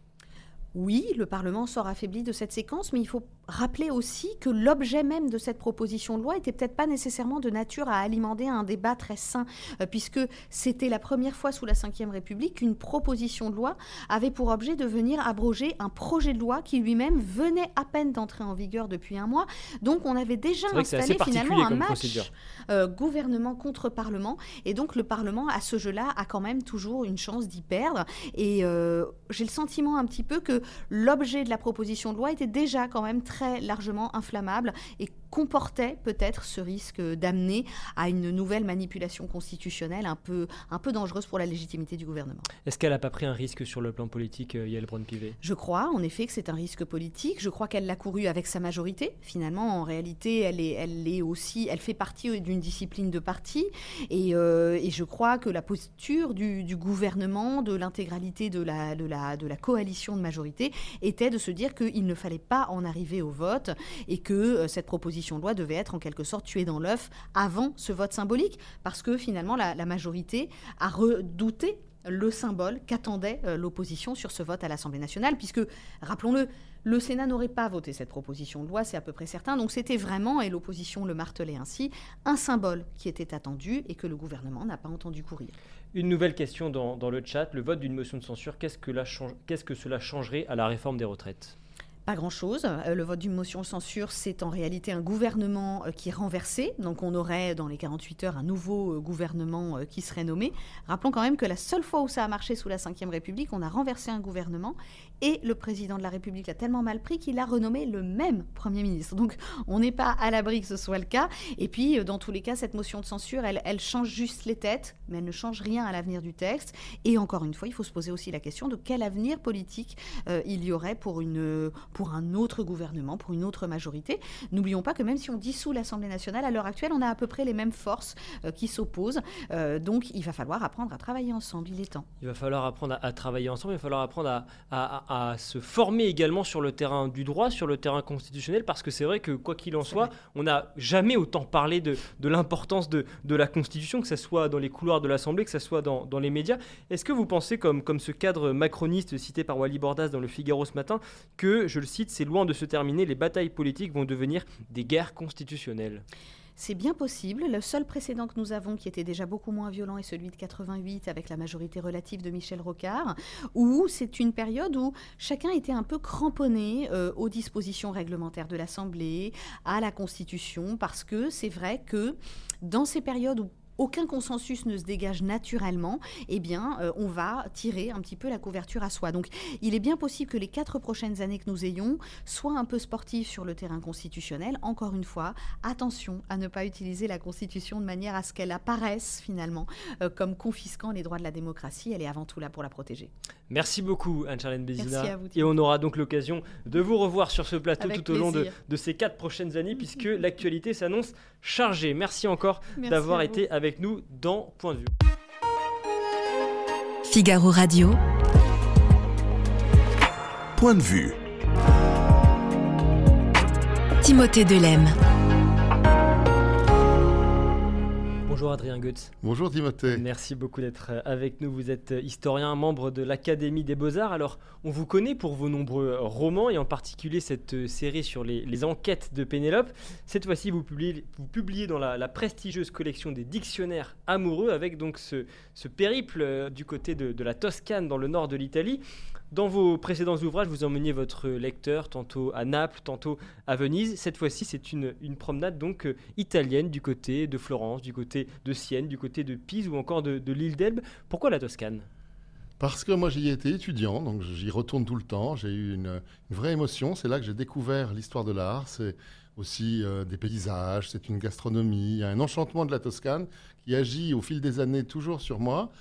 Oui, le Parlement sort affaibli de cette séquence, mais il faut rappeler aussi que l'objet même de cette proposition de loi était peut-être pas nécessairement de nature à alimenter un débat très sain, euh, puisque c'était la première fois sous la Ve République qu'une proposition de loi avait pour objet de venir abroger un projet de loi qui lui-même venait à peine d'entrer en vigueur depuis un mois. Donc on avait déjà installé finalement un match euh, gouvernement contre Parlement, et donc le Parlement à ce jeu-là a quand même toujours une chance d'y perdre. Et euh, j'ai le sentiment un petit peu que l'objet de la proposition de loi était déjà quand même très largement inflammable. Et comportait peut-être ce risque d'amener à une nouvelle manipulation constitutionnelle un peu, un peu dangereuse pour la légitimité du gouvernement. Est-ce qu'elle n'a pas pris un risque sur le plan politique, euh, Yael Braun-Pivet? Je crois en effet que c'est un risque politique. Je crois qu'elle l'a couru avec sa majorité. Finalement, en réalité, elle est, elle est aussi, elle fait partie d'une discipline de parti. Et, euh, et, je crois que la posture du, du gouvernement, de l'intégralité de la, de, la, de la coalition de majorité, était de se dire qu'il ne fallait pas en arriver au vote et que euh, cette proposition de loi devait être en quelque sorte tuée dans l'œuf avant ce vote symbolique, parce que finalement la, majorité a redouté le symbole qu'attendait euh, l'opposition sur ce vote à l'Assemblée nationale, puisque, rappelons-le, le Sénat n'aurait pas voté cette proposition de loi, c'est à peu près certain. Donc c'était vraiment, et l'opposition le martelait ainsi, un symbole qui était attendu et que le gouvernement n'a pas entendu courir. Une nouvelle question dans, le chat, le vote d'une motion de censure, qu'est-ce que, qu'est-ce que cela changerait à la réforme des retraites? Pas grand-chose. Euh, le vote d'une motion de censure, c'est en réalité un gouvernement euh, qui est renversé. Donc on aurait dans les 48 heures un nouveau euh, gouvernement qui serait nommé. Rappelons quand même que la seule fois où ça a marché sous la Ve République, on a renversé un gouvernement et le président de la République l'a tellement mal pris qu'il a renommé le même Premier ministre. Donc on n'est pas à l'abri que ce soit le cas. Et puis dans tous les cas, cette motion de censure, elle, change juste les têtes, mais elle ne change rien à l'avenir du texte. Et encore une fois, il faut se poser aussi la question de quel avenir politique il y aurait pour une un autre gouvernement, pour une autre majorité. N'oublions pas que même si on dissout l'Assemblée nationale, à l'heure actuelle, on a à peu près les mêmes forces euh, qui s'opposent. Euh, donc il va falloir apprendre à travailler ensemble, il est temps. Il va falloir apprendre à, travailler ensemble, il va falloir apprendre à, se former également sur le terrain du droit, sur le terrain constitutionnel, parce que c'est vrai que quoi qu'il en soit, on n'a jamais autant parlé de, l'importance de, la Constitution, que ce soit dans les couloirs de l'Assemblée, que ce soit dans, les médias. Est-ce que vous pensez, comme, comme ce cadre macroniste cité par Wally Bordas dans le Figaro ce matin, que, je le cite, c'est loin de se terminer, les batailles politiques vont devenir des guerres constitutionnelles. C'est bien possible. Le seul précédent que nous avons, qui était déjà beaucoup moins violent, est celui de 88 avec la majorité relative de Michel Rocard, où c'est une période où chacun était un peu cramponné euh, aux dispositions réglementaires de l'Assemblée, à la Constitution, parce que c'est vrai que dans ces périodes où aucun consensus ne se dégage naturellement, eh bien, euh, on va tirer un petit peu la couverture à soi. Donc, il est bien possible que les quatre prochaines années que nous ayons soient un peu sportives sur le terrain constitutionnel. Encore une fois, attention à ne pas utiliser la Constitution de manière à ce qu'elle apparaisse finalement euh, comme confisquant les droits de la démocratie. Elle est avant tout là pour la protéger. Merci beaucoup, Anne-Charlène Bézina. Merci à vous, Et on aura donc l'occasion de vous revoir sur ce plateau Avec tout au long de, de ces quatre prochaines années, puisque l'actualité s'annonce chargée. Merci encore d'avoir été avec nous dans Point de vue. Figaro Radio. Point de vue. Timothée Delem. Bonjour Adrien Goetz. Bonjour Timothée. Merci beaucoup d'être euh, avec nous. Vous êtes euh, historien, membre de l'Académie des Beaux-Arts. Alors, on vous connaît pour vos nombreux euh, romans et en particulier cette série sur les, les enquêtes de Pénélope. Cette fois-ci, vous publiez, vous publiez dans la, la prestigieuse collection des dictionnaires amoureux avec donc ce, ce périple du côté de, de la Toscane dans le nord de l'Italie. Dans vos précédents ouvrages, vous emmeniez votre lecteur tantôt à Naples, tantôt à Venise. Cette fois-ci, c'est une, promenade donc euh, italienne du côté de Florence, du côté de Sienne, du côté de Pise ou encore de, l'île d'Elbe. Pourquoi la Toscane? Parce que moi j'y ai été étudiant, donc j'y retourne tout le temps. J'ai eu une, vraie émotion. C'est là que j'ai découvert l'histoire de l'art. C'est aussi euh, des paysages, c'est une gastronomie, un enchantement de la Toscane qui agit au fil des années toujours sur moi.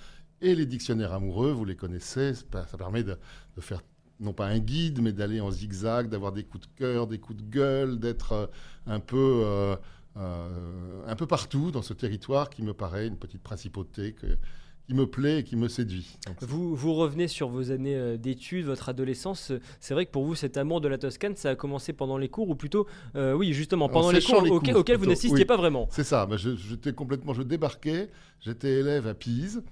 Et les dictionnaires amoureux, vous les connaissez, ça permet de, de faire non pas un guide, mais d'aller en zigzag, d'avoir des coups de cœur, des coups de gueule, d'être euh, un peu euh, euh, un peu partout dans ce territoire qui me paraît une petite principauté que- qui me plaît et qui me séduit. Donc, Vous, vous revenez sur vos années d'études, votre adolescence. C'est vrai que pour vous, cet amour de la Toscane, ça a commencé pendant les cours, ou plutôt, euh, oui, justement, En pendant les cours, les auxquels, cours, auxquels vous n'assistiez oui. pas vraiment. C'est ça, bah, j'étais complètement, je débarquais, j'étais élève à Pise,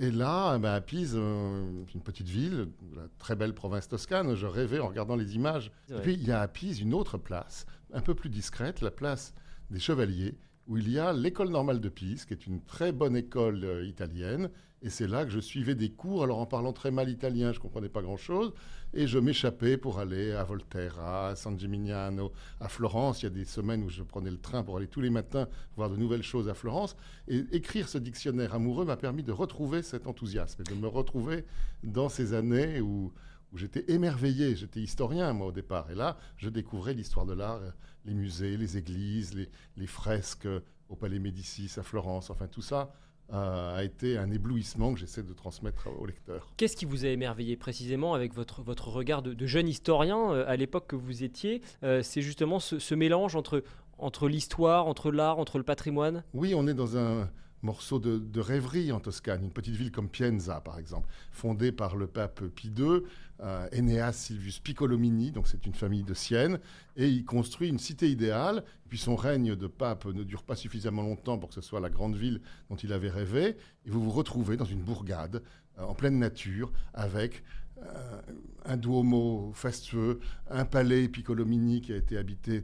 et là, bah, à Pise, euh, une petite ville, la très belle province toscane, je rêvais en regardant les images. Et puis il y a à Pise une autre place, un peu plus discrète, la place des Chevaliers, où il y a l'école normale de Pise, qui est une très bonne école euh, italienne, et c'est là que je suivais des cours, alors en parlant très mal italien, je ne comprenais pas grand-chose, et je m'échappais pour aller à Volterra, à San Gimignano, à Florence. Il y a des semaines où je prenais le train pour aller tous les matins voir de nouvelles choses à Florence. Et écrire ce dictionnaire amoureux m'a permis de retrouver cet enthousiasme et de me retrouver dans ces années où, où j'étais émerveillé. J'étais historien, moi, au départ. Et là, je découvrais l'histoire de l'art, euh, les musées, les églises, les, les fresques au Palais Médicis à Florence. Enfin, tout ça euh, a été un éblouissement que j'essaie de transmettre au lecteur. Qu'est-ce qui vous a émerveillé précisément avec votre, votre regard de, de jeune historien euh, à l'époque que vous étiez? Euh, C'est justement ce, ce mélange entre, entre l'histoire, entre l'art, entre le patrimoine? Oui, on est dans un morceau de, rêverie en Toscane, une petite ville comme Pienza, par exemple, fondée par le pape Pie II, euh, Silvius Piccolomini, donc c'est une famille de Sienne, et il construit une cité idéale. Puis son règne de pape ne dure pas suffisamment longtemps pour que ce soit la grande ville dont il avait rêvé, et vous vous retrouvez dans une bourgade, euh, en pleine nature, avec un duomo fastueux, un palais Piccolomini qui a été habité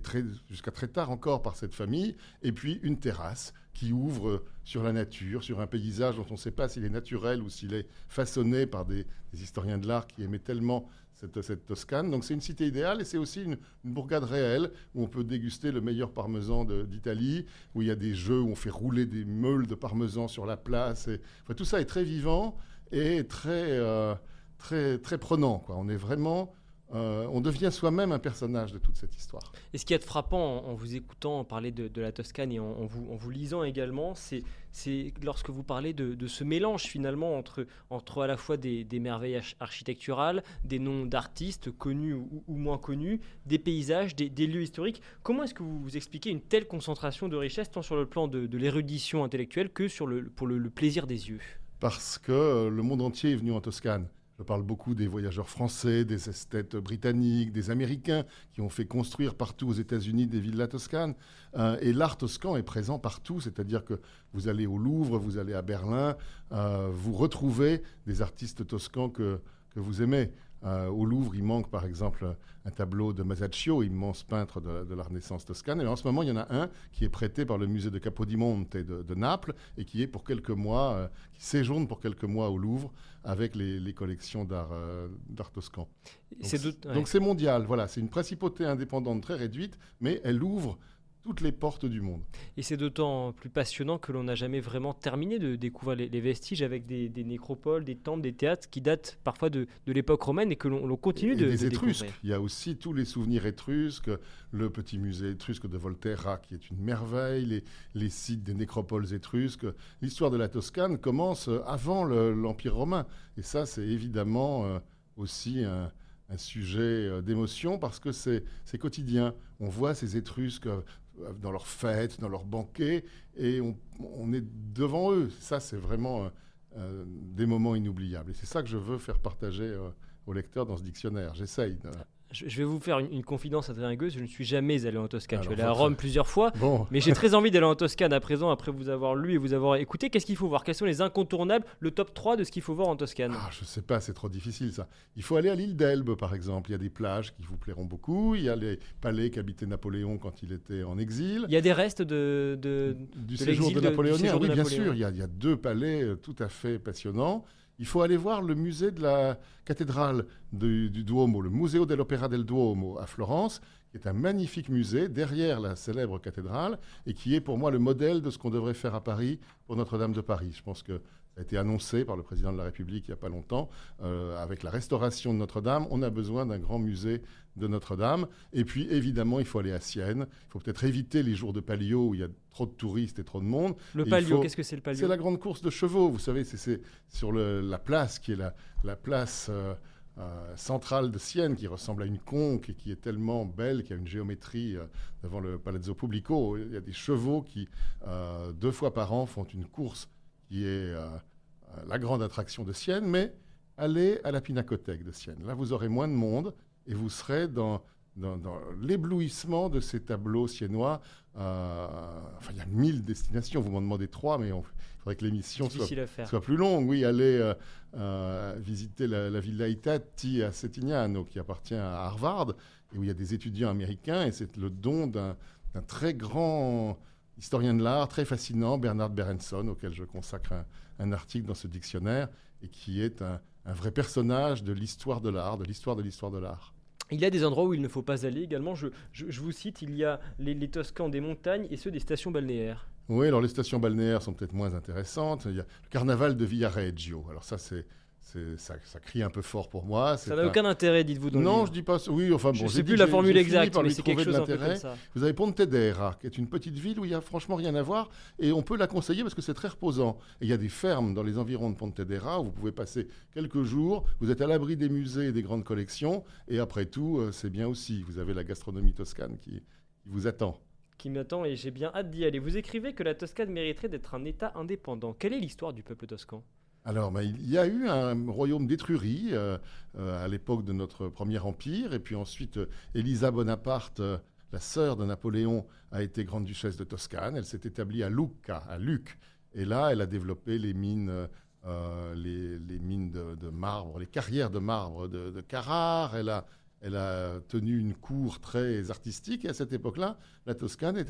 jusqu'à très tard encore par cette famille, et puis une terrasse qui ouvre sur la nature, sur un paysage dont on ne sait pas s'il est naturel ou s'il est façonné par des, historiens de l'art qui aimaient tellement cette, Toscane. Donc c'est une cité idéale et c'est aussi une, bourgade réelle où on peut déguster le meilleur parmesan d'Italie, où il y a des jeux où on fait rouler des meules de parmesan sur la place. Enfin, tout ça est très vivant et très, euh, très, très prenant. Quoi. On est vraiment... euh, on devient soi-même un personnage de toute cette histoire. Et ce qui est frappant en, en vous écoutant parler de, de la Toscane et en, en vous, en vous lisant également, c'est lorsque vous parlez de, de ce mélange finalement entre, entre à la fois des, des merveilles arch- architecturales, des noms d'artistes connus ou, ou moins connus, des paysages, des, des lieux historiques. Comment est-ce que vous, vous expliquez une telle concentration de richesse tant sur le plan de, de l'érudition intellectuelle que sur le, pour le, le plaisir des yeux? Parce que le monde entier est venu en Toscane. Je parle beaucoup des voyageurs français, des esthètes britanniques, des Américains qui ont fait construire partout aux États-Unis des villes de la Toscane. Euh, et l'art toscan est présent partout, c'est-à-dire que vous allez au Louvre, vous allez à Berlin, euh, vous retrouvez des artistes toscans que, que vous aimez. Euh, au Louvre, il manque par exemple un tableau de Masaccio, immense peintre de, la Renaissance toscane. Et en ce moment, il y en a un qui est prêté par le musée de Capodimonte de, de Naples et qui est pour quelques mois, euh, qui séjourne pour quelques mois au Louvre avec les, collections d'art toscan. Donc c'est mondial, voilà, c'est une principauté indépendante très réduite, mais elle ouvre toutes les portes du monde. Et c'est d'autant plus passionnant que l'on n'a jamais vraiment terminé de découvrir les, vestiges avec des, nécropoles, des temples, des théâtres qui datent parfois de, l'époque romaine et que l'on continue de, des Étrusques. Il y a aussi tous les souvenirs étrusques, le petit musée étrusque de Volterra qui est une merveille, les, les sites des nécropoles étrusques. L'histoire de la Toscane commence avant l'Empire romain. Et ça, c'est évidemment euh, aussi un un sujet euh, d'émotion parce que c'est quotidien. On voit ces Étrusques euh, dans leurs fêtes, dans leurs banquets, et on, est devant eux. Ça, c'est vraiment euh, des moments inoubliables. Et c'est ça que je veux faire partager aux lecteurs dans ce dictionnaire. J'essaye. Je, vais vous faire une, confidence, Adrien Gueuse. Je ne suis jamais allé en Toscane. je suis allé à Rome plusieurs fois. Mais j'ai très envie d'aller en Toscane à présent, après vous avoir lu et vous avoir écouté. Qu'est-ce qu'il faut voir? Quels sont les incontournables Le top 3 de ce qu'il faut voir en Toscane? Ah, Je ne sais pas, c'est trop difficile ça. Il faut aller à l'île d'Elbe, par exemple. Il y a des plages qui vous plairont beaucoup. Il y a les palais qu'habitait Napoléon quand il était en exil. Il y a des restes de, du séjour de Napoléon. Oui, bien sûr. Il y, a, il y, a, deux palais euh, tout à fait passionnants. Il faut aller voir le musée de la cathédrale du, Duomo, le Museo dell'Opera del Duomo à Florence, qui est un magnifique musée derrière la célèbre cathédrale et qui est pour moi le modèle de ce qu'on devrait faire à Paris pour Notre-Dame de Paris. Je pense que ça a été annoncé par le président de la République il n'y a pas longtemps. Euh, avec la restauration de Notre-Dame, on a besoin d'un grand musée de Notre-Dame. Et puis, évidemment, il faut aller à Sienne. Il faut peut-être éviter les jours de Palio où il y a trop de touristes et trop de monde. Le Palio, qu'est-ce que c'est le Palio C'est la grande course de chevaux. Vous savez, c'est sur la place qui est la, place euh, euh, centrale de Sienne, qui ressemble à une conque et qui est tellement belle, qui a une géométrie devant le Palazzo Pubblico. Il y a des chevaux qui, deux fois par an, font une course qui est euh, euh, la grande attraction de Sienne, mais allez à la Pinacothèque de Sienne. Là, vous aurez moins de monde et vous serez dans, dans, l'éblouissement de ces tableaux siennois. Euh, enfin, il y a mille destinations, vous m'en demandez trois, mais il faudrait que l'émission soit, soit, plus longue. Oui, allez visiter la, la Villa Itati à Settignano, qui appartient à Harvard, et où il y a des étudiants américains, et c'est le don d'un très grand historien de l'art très fascinant, Bernard Berenson, auquel je consacre un, article dans ce dictionnaire, et qui est un, vrai personnage de l'histoire de l'art, de l'histoire de l'histoire de l'art. Il y a des endroits où il ne faut pas aller également. Je, vous cite, il y a les, les, Toscans des montagnes et ceux des stations balnéaires. Oui, alors les stations balnéaires sont peut-être moins intéressantes. Il y a le carnaval de Villareggio. Alors ça, c'est ça, ça, crie un peu fort pour moi. Ça n'a aucun intérêt, dites-vous. Non, je dis pas. Oui, enfin bon. Je sais plus la formule exacte, mais c'est quelque chose comme ça. Vous avez Pontedera, qui est une petite ville où il y a franchement rien à voir, et on peut la conseiller parce que c'est très reposant. Et il y a des fermes dans les environs de Pontedera où vous pouvez passer quelques jours. Vous êtes à l'abri des musées et des grandes collections, et après tout, euh, c'est bien aussi. Vous avez la gastronomie toscane qui, qui vous attend qui m'attend et j'ai bien hâte d'y aller. Vous écrivez que la Toscane mériterait d'être un État indépendant. Quelle est l'histoire du peuple toscan? Alors, ben, il y a eu un royaume d'Étrurie euh, euh, à l'époque de notre premier empire, et puis ensuite, euh, Elisa Bonaparte, la sœur de Napoléon, a été grande-duchesse de Toscane. Elle s'est établie à Lucca, à Luc, et là, elle a développé les mines, les, mines de, marbre, les carrières de marbre de, Carrare. Elle a, elle a tenu une cour très artistique, et à cette époque-là, la Toscane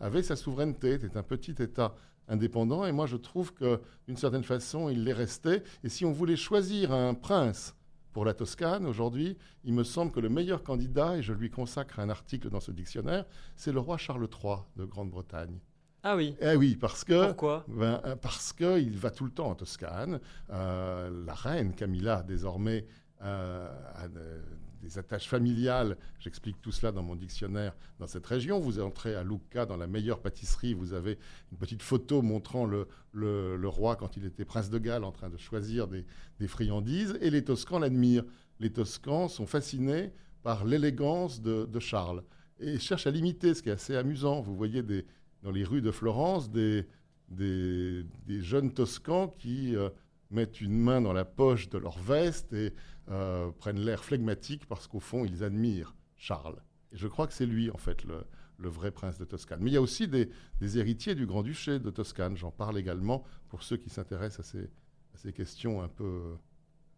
avait sa souveraineté, était un petit État indépendant. Et moi, je trouve que, d'une certaine façon, il l'est resté. Et si on voulait choisir un prince pour la Toscane aujourd'hui, il me semble que le meilleur candidat, et je lui consacre un article dans ce dictionnaire, c'est le roi Charles III de Grande-Bretagne. Ah oui. Eh oui, parce que. Pourquoi? Ben, euh, Parce qu'il va tout le temps en Toscane. Euh, la reine Camilla, désormais, euh, a des attaches familiales. J'explique tout cela dans mon dictionnaire dans cette région. Vous entrez à Lucca, dans la meilleure pâtisserie, vous avez une petite photo montrant le, roi quand il était prince de Galles en train de choisir des, friandises, et les Toscans l'admirent. Les Toscans sont fascinés par l'élégance de, Charles et cherchent à l'imiter, ce qui est assez amusant. Vous voyez dans les rues de Florence des jeunes Toscans qui euh, mettent une main dans la poche de leur veste et euh, prennent l'air flegmatique parce qu'au fond, ils admirent Charles. Et je crois que c'est lui, en fait, le, vrai prince de Toscane. Mais il y a aussi des, héritiers du Grand-Duché de Toscane. J'en parle également pour ceux qui s'intéressent à ces, questions un peu,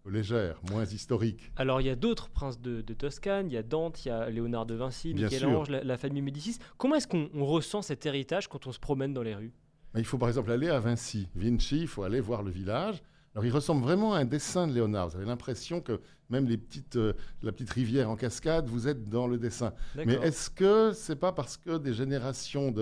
légère, moins historique. Alors il y a d'autres princes de, Toscane, il y a Dante, il y a Léonard de Vinci, Michel-Ange, la, famille Médicis. Comment est-ce qu'on ressent cet héritage quand on se promène dans les rues? Il faut par exemple aller à Vinci. Vinci, il faut aller voir le village. Alors il ressemble vraiment à un dessin de Léonard. Vous avez l'impression que même les petites, euh, la petite rivière en cascade, vous êtes dans le dessin. Mais est-ce que c'est pas parce que des générations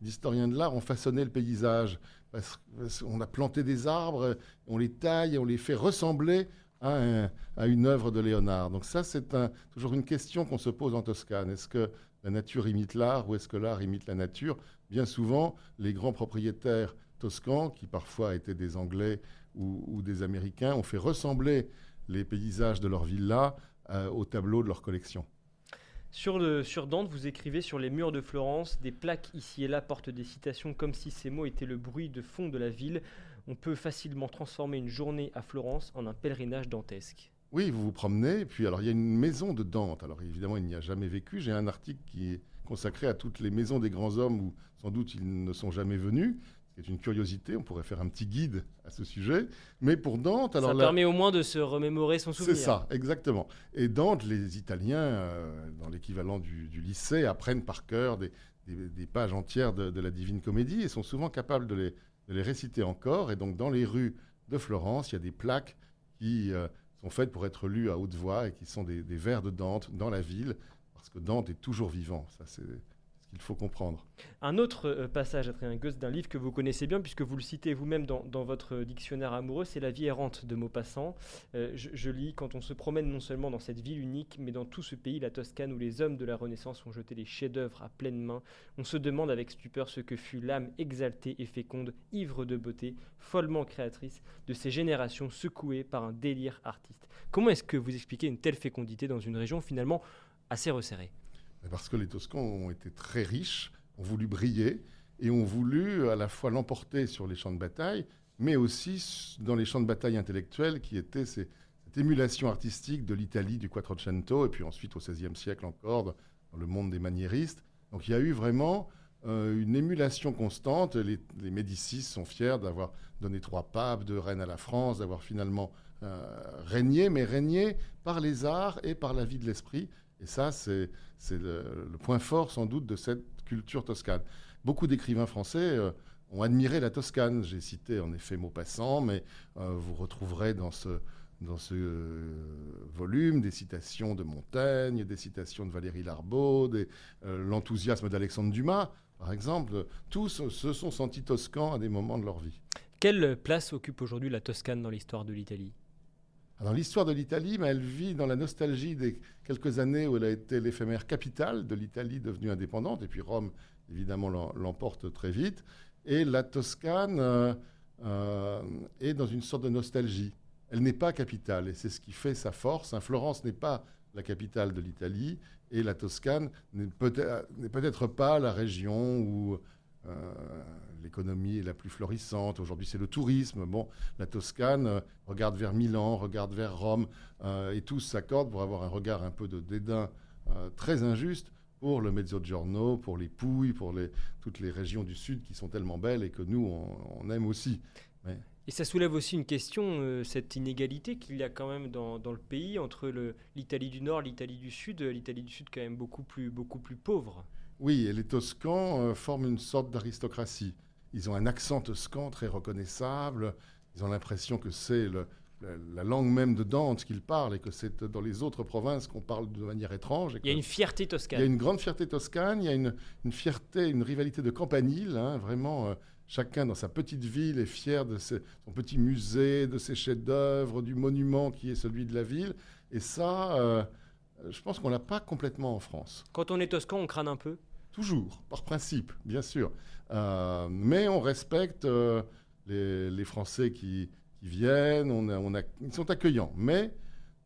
d'historiens de l'art ont façonné le paysage? Parce qu'on a planté des arbres, on les taille, on les fait ressembler à, une œuvre de Léonard. Donc ça, c'est toujours une question qu'on se pose en Toscane. Est-ce que la nature imite l'art ou est-ce que l'art imite la nature? Bien souvent, les grands propriétaires toscans, qui parfois étaient des Anglais ou, des Américains, ont fait ressembler les paysages de leur villa euh, au tableau de leur collection. Sur, le, sur Dante, vous écrivez sur les murs de Florence, des plaques ici et là portent des citations comme si ces mots étaient le bruit de fond de la ville. On peut facilement transformer une journée à Florence en un pèlerinage dantesque. Oui, vous vous promenez, et puis alors il y a une maison de Dante. Alors évidemment, il n'y a jamais vécu. J'ai un article qui est consacré à toutes les maisons des grands hommes où sans doute ils ne sont jamais venus c'est une curiosité. On pourrait faire un petit guide à ce sujet. Mais pour Dante, alors ça permet au moins de se remémorer son souvenir. C'est ça, exactement. Et Dante, les Italiens, euh, dans l'équivalent du, lycée, apprennent par cœur des, pages entières de, la Divine Comédie et sont souvent capables de les, les, réciter encore. Et donc, dans les rues de Florence, il y a des plaques qui euh, sont faites pour être lues à haute voix et qui sont des, des vers de Dante dans la ville, parce que Dante est toujours vivant. Ça, c'est il faut comprendre. Un autre euh, passage, Adrien Gosse, d'un livre que vous connaissez bien, puisque vous le citez vous-même dans, votre dictionnaire amoureux, c'est La vie errante de Maupassant. Euh, je, lis Quand on se promène non seulement dans cette ville unique, mais dans tout ce pays, la Toscane, où les hommes de la Renaissance ont jeté les chefs-d'œuvre à pleine main, on se demande avec stupeur ce que fut l'âme exaltée et féconde, ivre de beauté, follement créatrice de ces générations secouées par un délire artiste. Comment est-ce que vous expliquez une telle fécondité dans une région finalement assez resserrée? Parce que les Toscans ont été très riches, ont voulu briller et ont voulu à la fois l'emporter sur les champs de bataille, mais aussi dans les champs de bataille intellectuels qui étaient cette émulation artistique de l'Italie du Quattrocento et puis ensuite au XVIe siècle encore dans le monde des maniéristes. Donc il y a eu vraiment euh, une émulation constante. Les, Médicis sont fiers d'avoir donné trois papes, deux reines à la France, d'avoir finalement euh, régné, mais régné par les arts et par la vie de l'esprit. Et ça, c'est le, point fort sans doute de cette culture toscane. Beaucoup d'écrivains français euh, ont admiré la Toscane. J'ai cité en effet Maupassant, mais euh, vous retrouverez dans ce, dans ce euh, volume des citations de Montaigne, des citations de Valérie Larbaud, l'enthousiasme d'Alexandre Dumas, par exemple. Tous se sont sentis toscans à des moments de leur vie. Quelle place occupe aujourd'hui la Toscane dans l'histoire de l'Italie? Alors l'histoire de l'Italie, elle vit dans la nostalgie des quelques années où elle a été l'éphémère capitale de l'Italie devenue indépendante, et puis Rome, évidemment, l'emporte très vite. Et la Toscane euh, euh, est dans une sorte de nostalgie. Elle n'est pas capitale, et c'est ce qui fait sa force. Hein, Florence n'est pas la capitale de l'Italie, et la Toscane n'est peut-être pas la région où l'économie est la plus florissante. Aujourd'hui, c'est le tourisme. Bon, la Toscane euh, regarde vers Milan, regarde vers Rome, euh, et tous s'accordent pour avoir un regard un peu de dédain très injuste pour le Mezzogiorno, pour les Pouilles, pour les, toutes les régions du sud qui sont tellement belles et que nous, on, aime aussi. Et ça soulève aussi une question, cette inégalité qu'il y a quand même dans, dans le pays entre l'Italie du Nord, l'Italie du Sud. L'Italie du Sud quand même beaucoup plus, beaucoup plus pauvre. Oui, et les Toscans euh, forment une sorte d'aristocratie. Ils ont un accent toscan très reconnaissable. Ils ont l'impression que c'est la langue même de Dante qu'ils parlent et que c'est dans les autres provinces qu'on parle de manière étrange. il y a une fierté toscane. Il y a une grande fierté toscane, il y a une, fierté, une rivalité de campanile, hein, vraiment. Euh, chacun dans sa petite ville est fier de son petit musée, de ses chefs-d'œuvre, du monument qui est celui de la ville. Et ça, euh, je pense qu'on l'a pas complètement en France. Quand on est toscan, on crâne un peu? Toujours, par principe, bien sûr. Euh, mais on respecte euh, les, Français qui, viennent, on ils sont accueillants, mais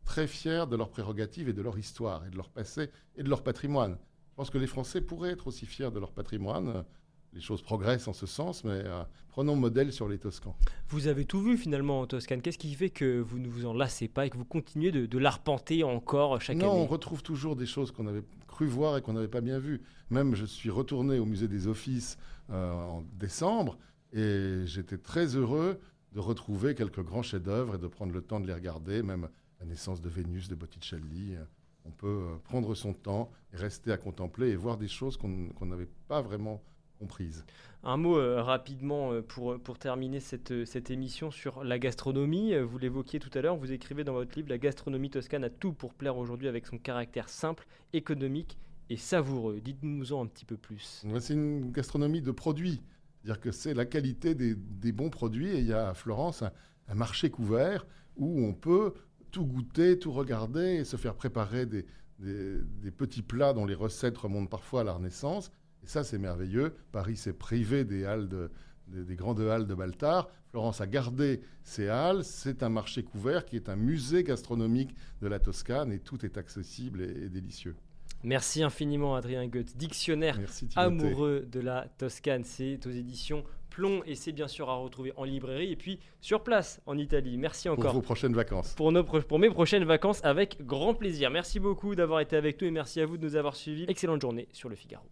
très fiers de leurs prérogatives et de leur histoire, et de leur passé, et de leur patrimoine. Je pense que les Français pourraient être aussi fiers de leur patrimoine les choses progressent en ce sens, mais euh, prenons modèle sur les Toscans. Vous avez tout vu finalement en Toscane. Qu'est-ce qui fait que vous ne vous en lassez pas et que vous continuez de, l'arpenter encore chaque année Non, on retrouve toujours des choses qu'on avait cru voir et qu'on n'avait pas bien vues. Même je suis retourné au musée des Offices euh, en décembre et j'étais très heureux de retrouver quelques grands chefs-d'œuvre et de prendre le temps de les regarder, même la naissance de Vénus de Botticelli. On peut prendre son temps et rester à contempler et voir des choses qu'on n'avait pas vraiment Un mot euh, rapidement euh, pour, pour terminer cette, euh, cette émission sur la gastronomie. Vous l'évoquiez tout à l'heure, vous écrivez dans votre livre La gastronomie toscane a tout pour plaire aujourd'hui avec son caractère simple, économique et savoureux. Dites-nous-en un petit peu plus. C'est une gastronomie de produits. C'est-à-dire que c'est la qualité des, des, bons produits. Et il y a à Florence un, un, marché couvert où on peut tout goûter, tout regarder et se faire préparer des, des, des petits plats dont les recettes remontent parfois à la Renaissance et ça, c'est merveilleux. Paris s'est privé des halles des, grandes halles de Baltard. Florence a gardé ces halles. C'est un marché couvert qui est un musée gastronomique de la Toscane et tout est accessible et, délicieux. Merci infiniment Adrien Goethe, dictionnaire amoureux de la Toscane. C'est aux éditions Plomb et c'est bien sûr à retrouver en librairie et puis sur place en Italie. Merci encore. Pour vos prochaines vacances. Pour, nos, pour mes prochaines vacances avec grand plaisir. Merci beaucoup d'avoir été avec nous et merci à vous de nous avoir suivis. Excellente journée sur le Figaro.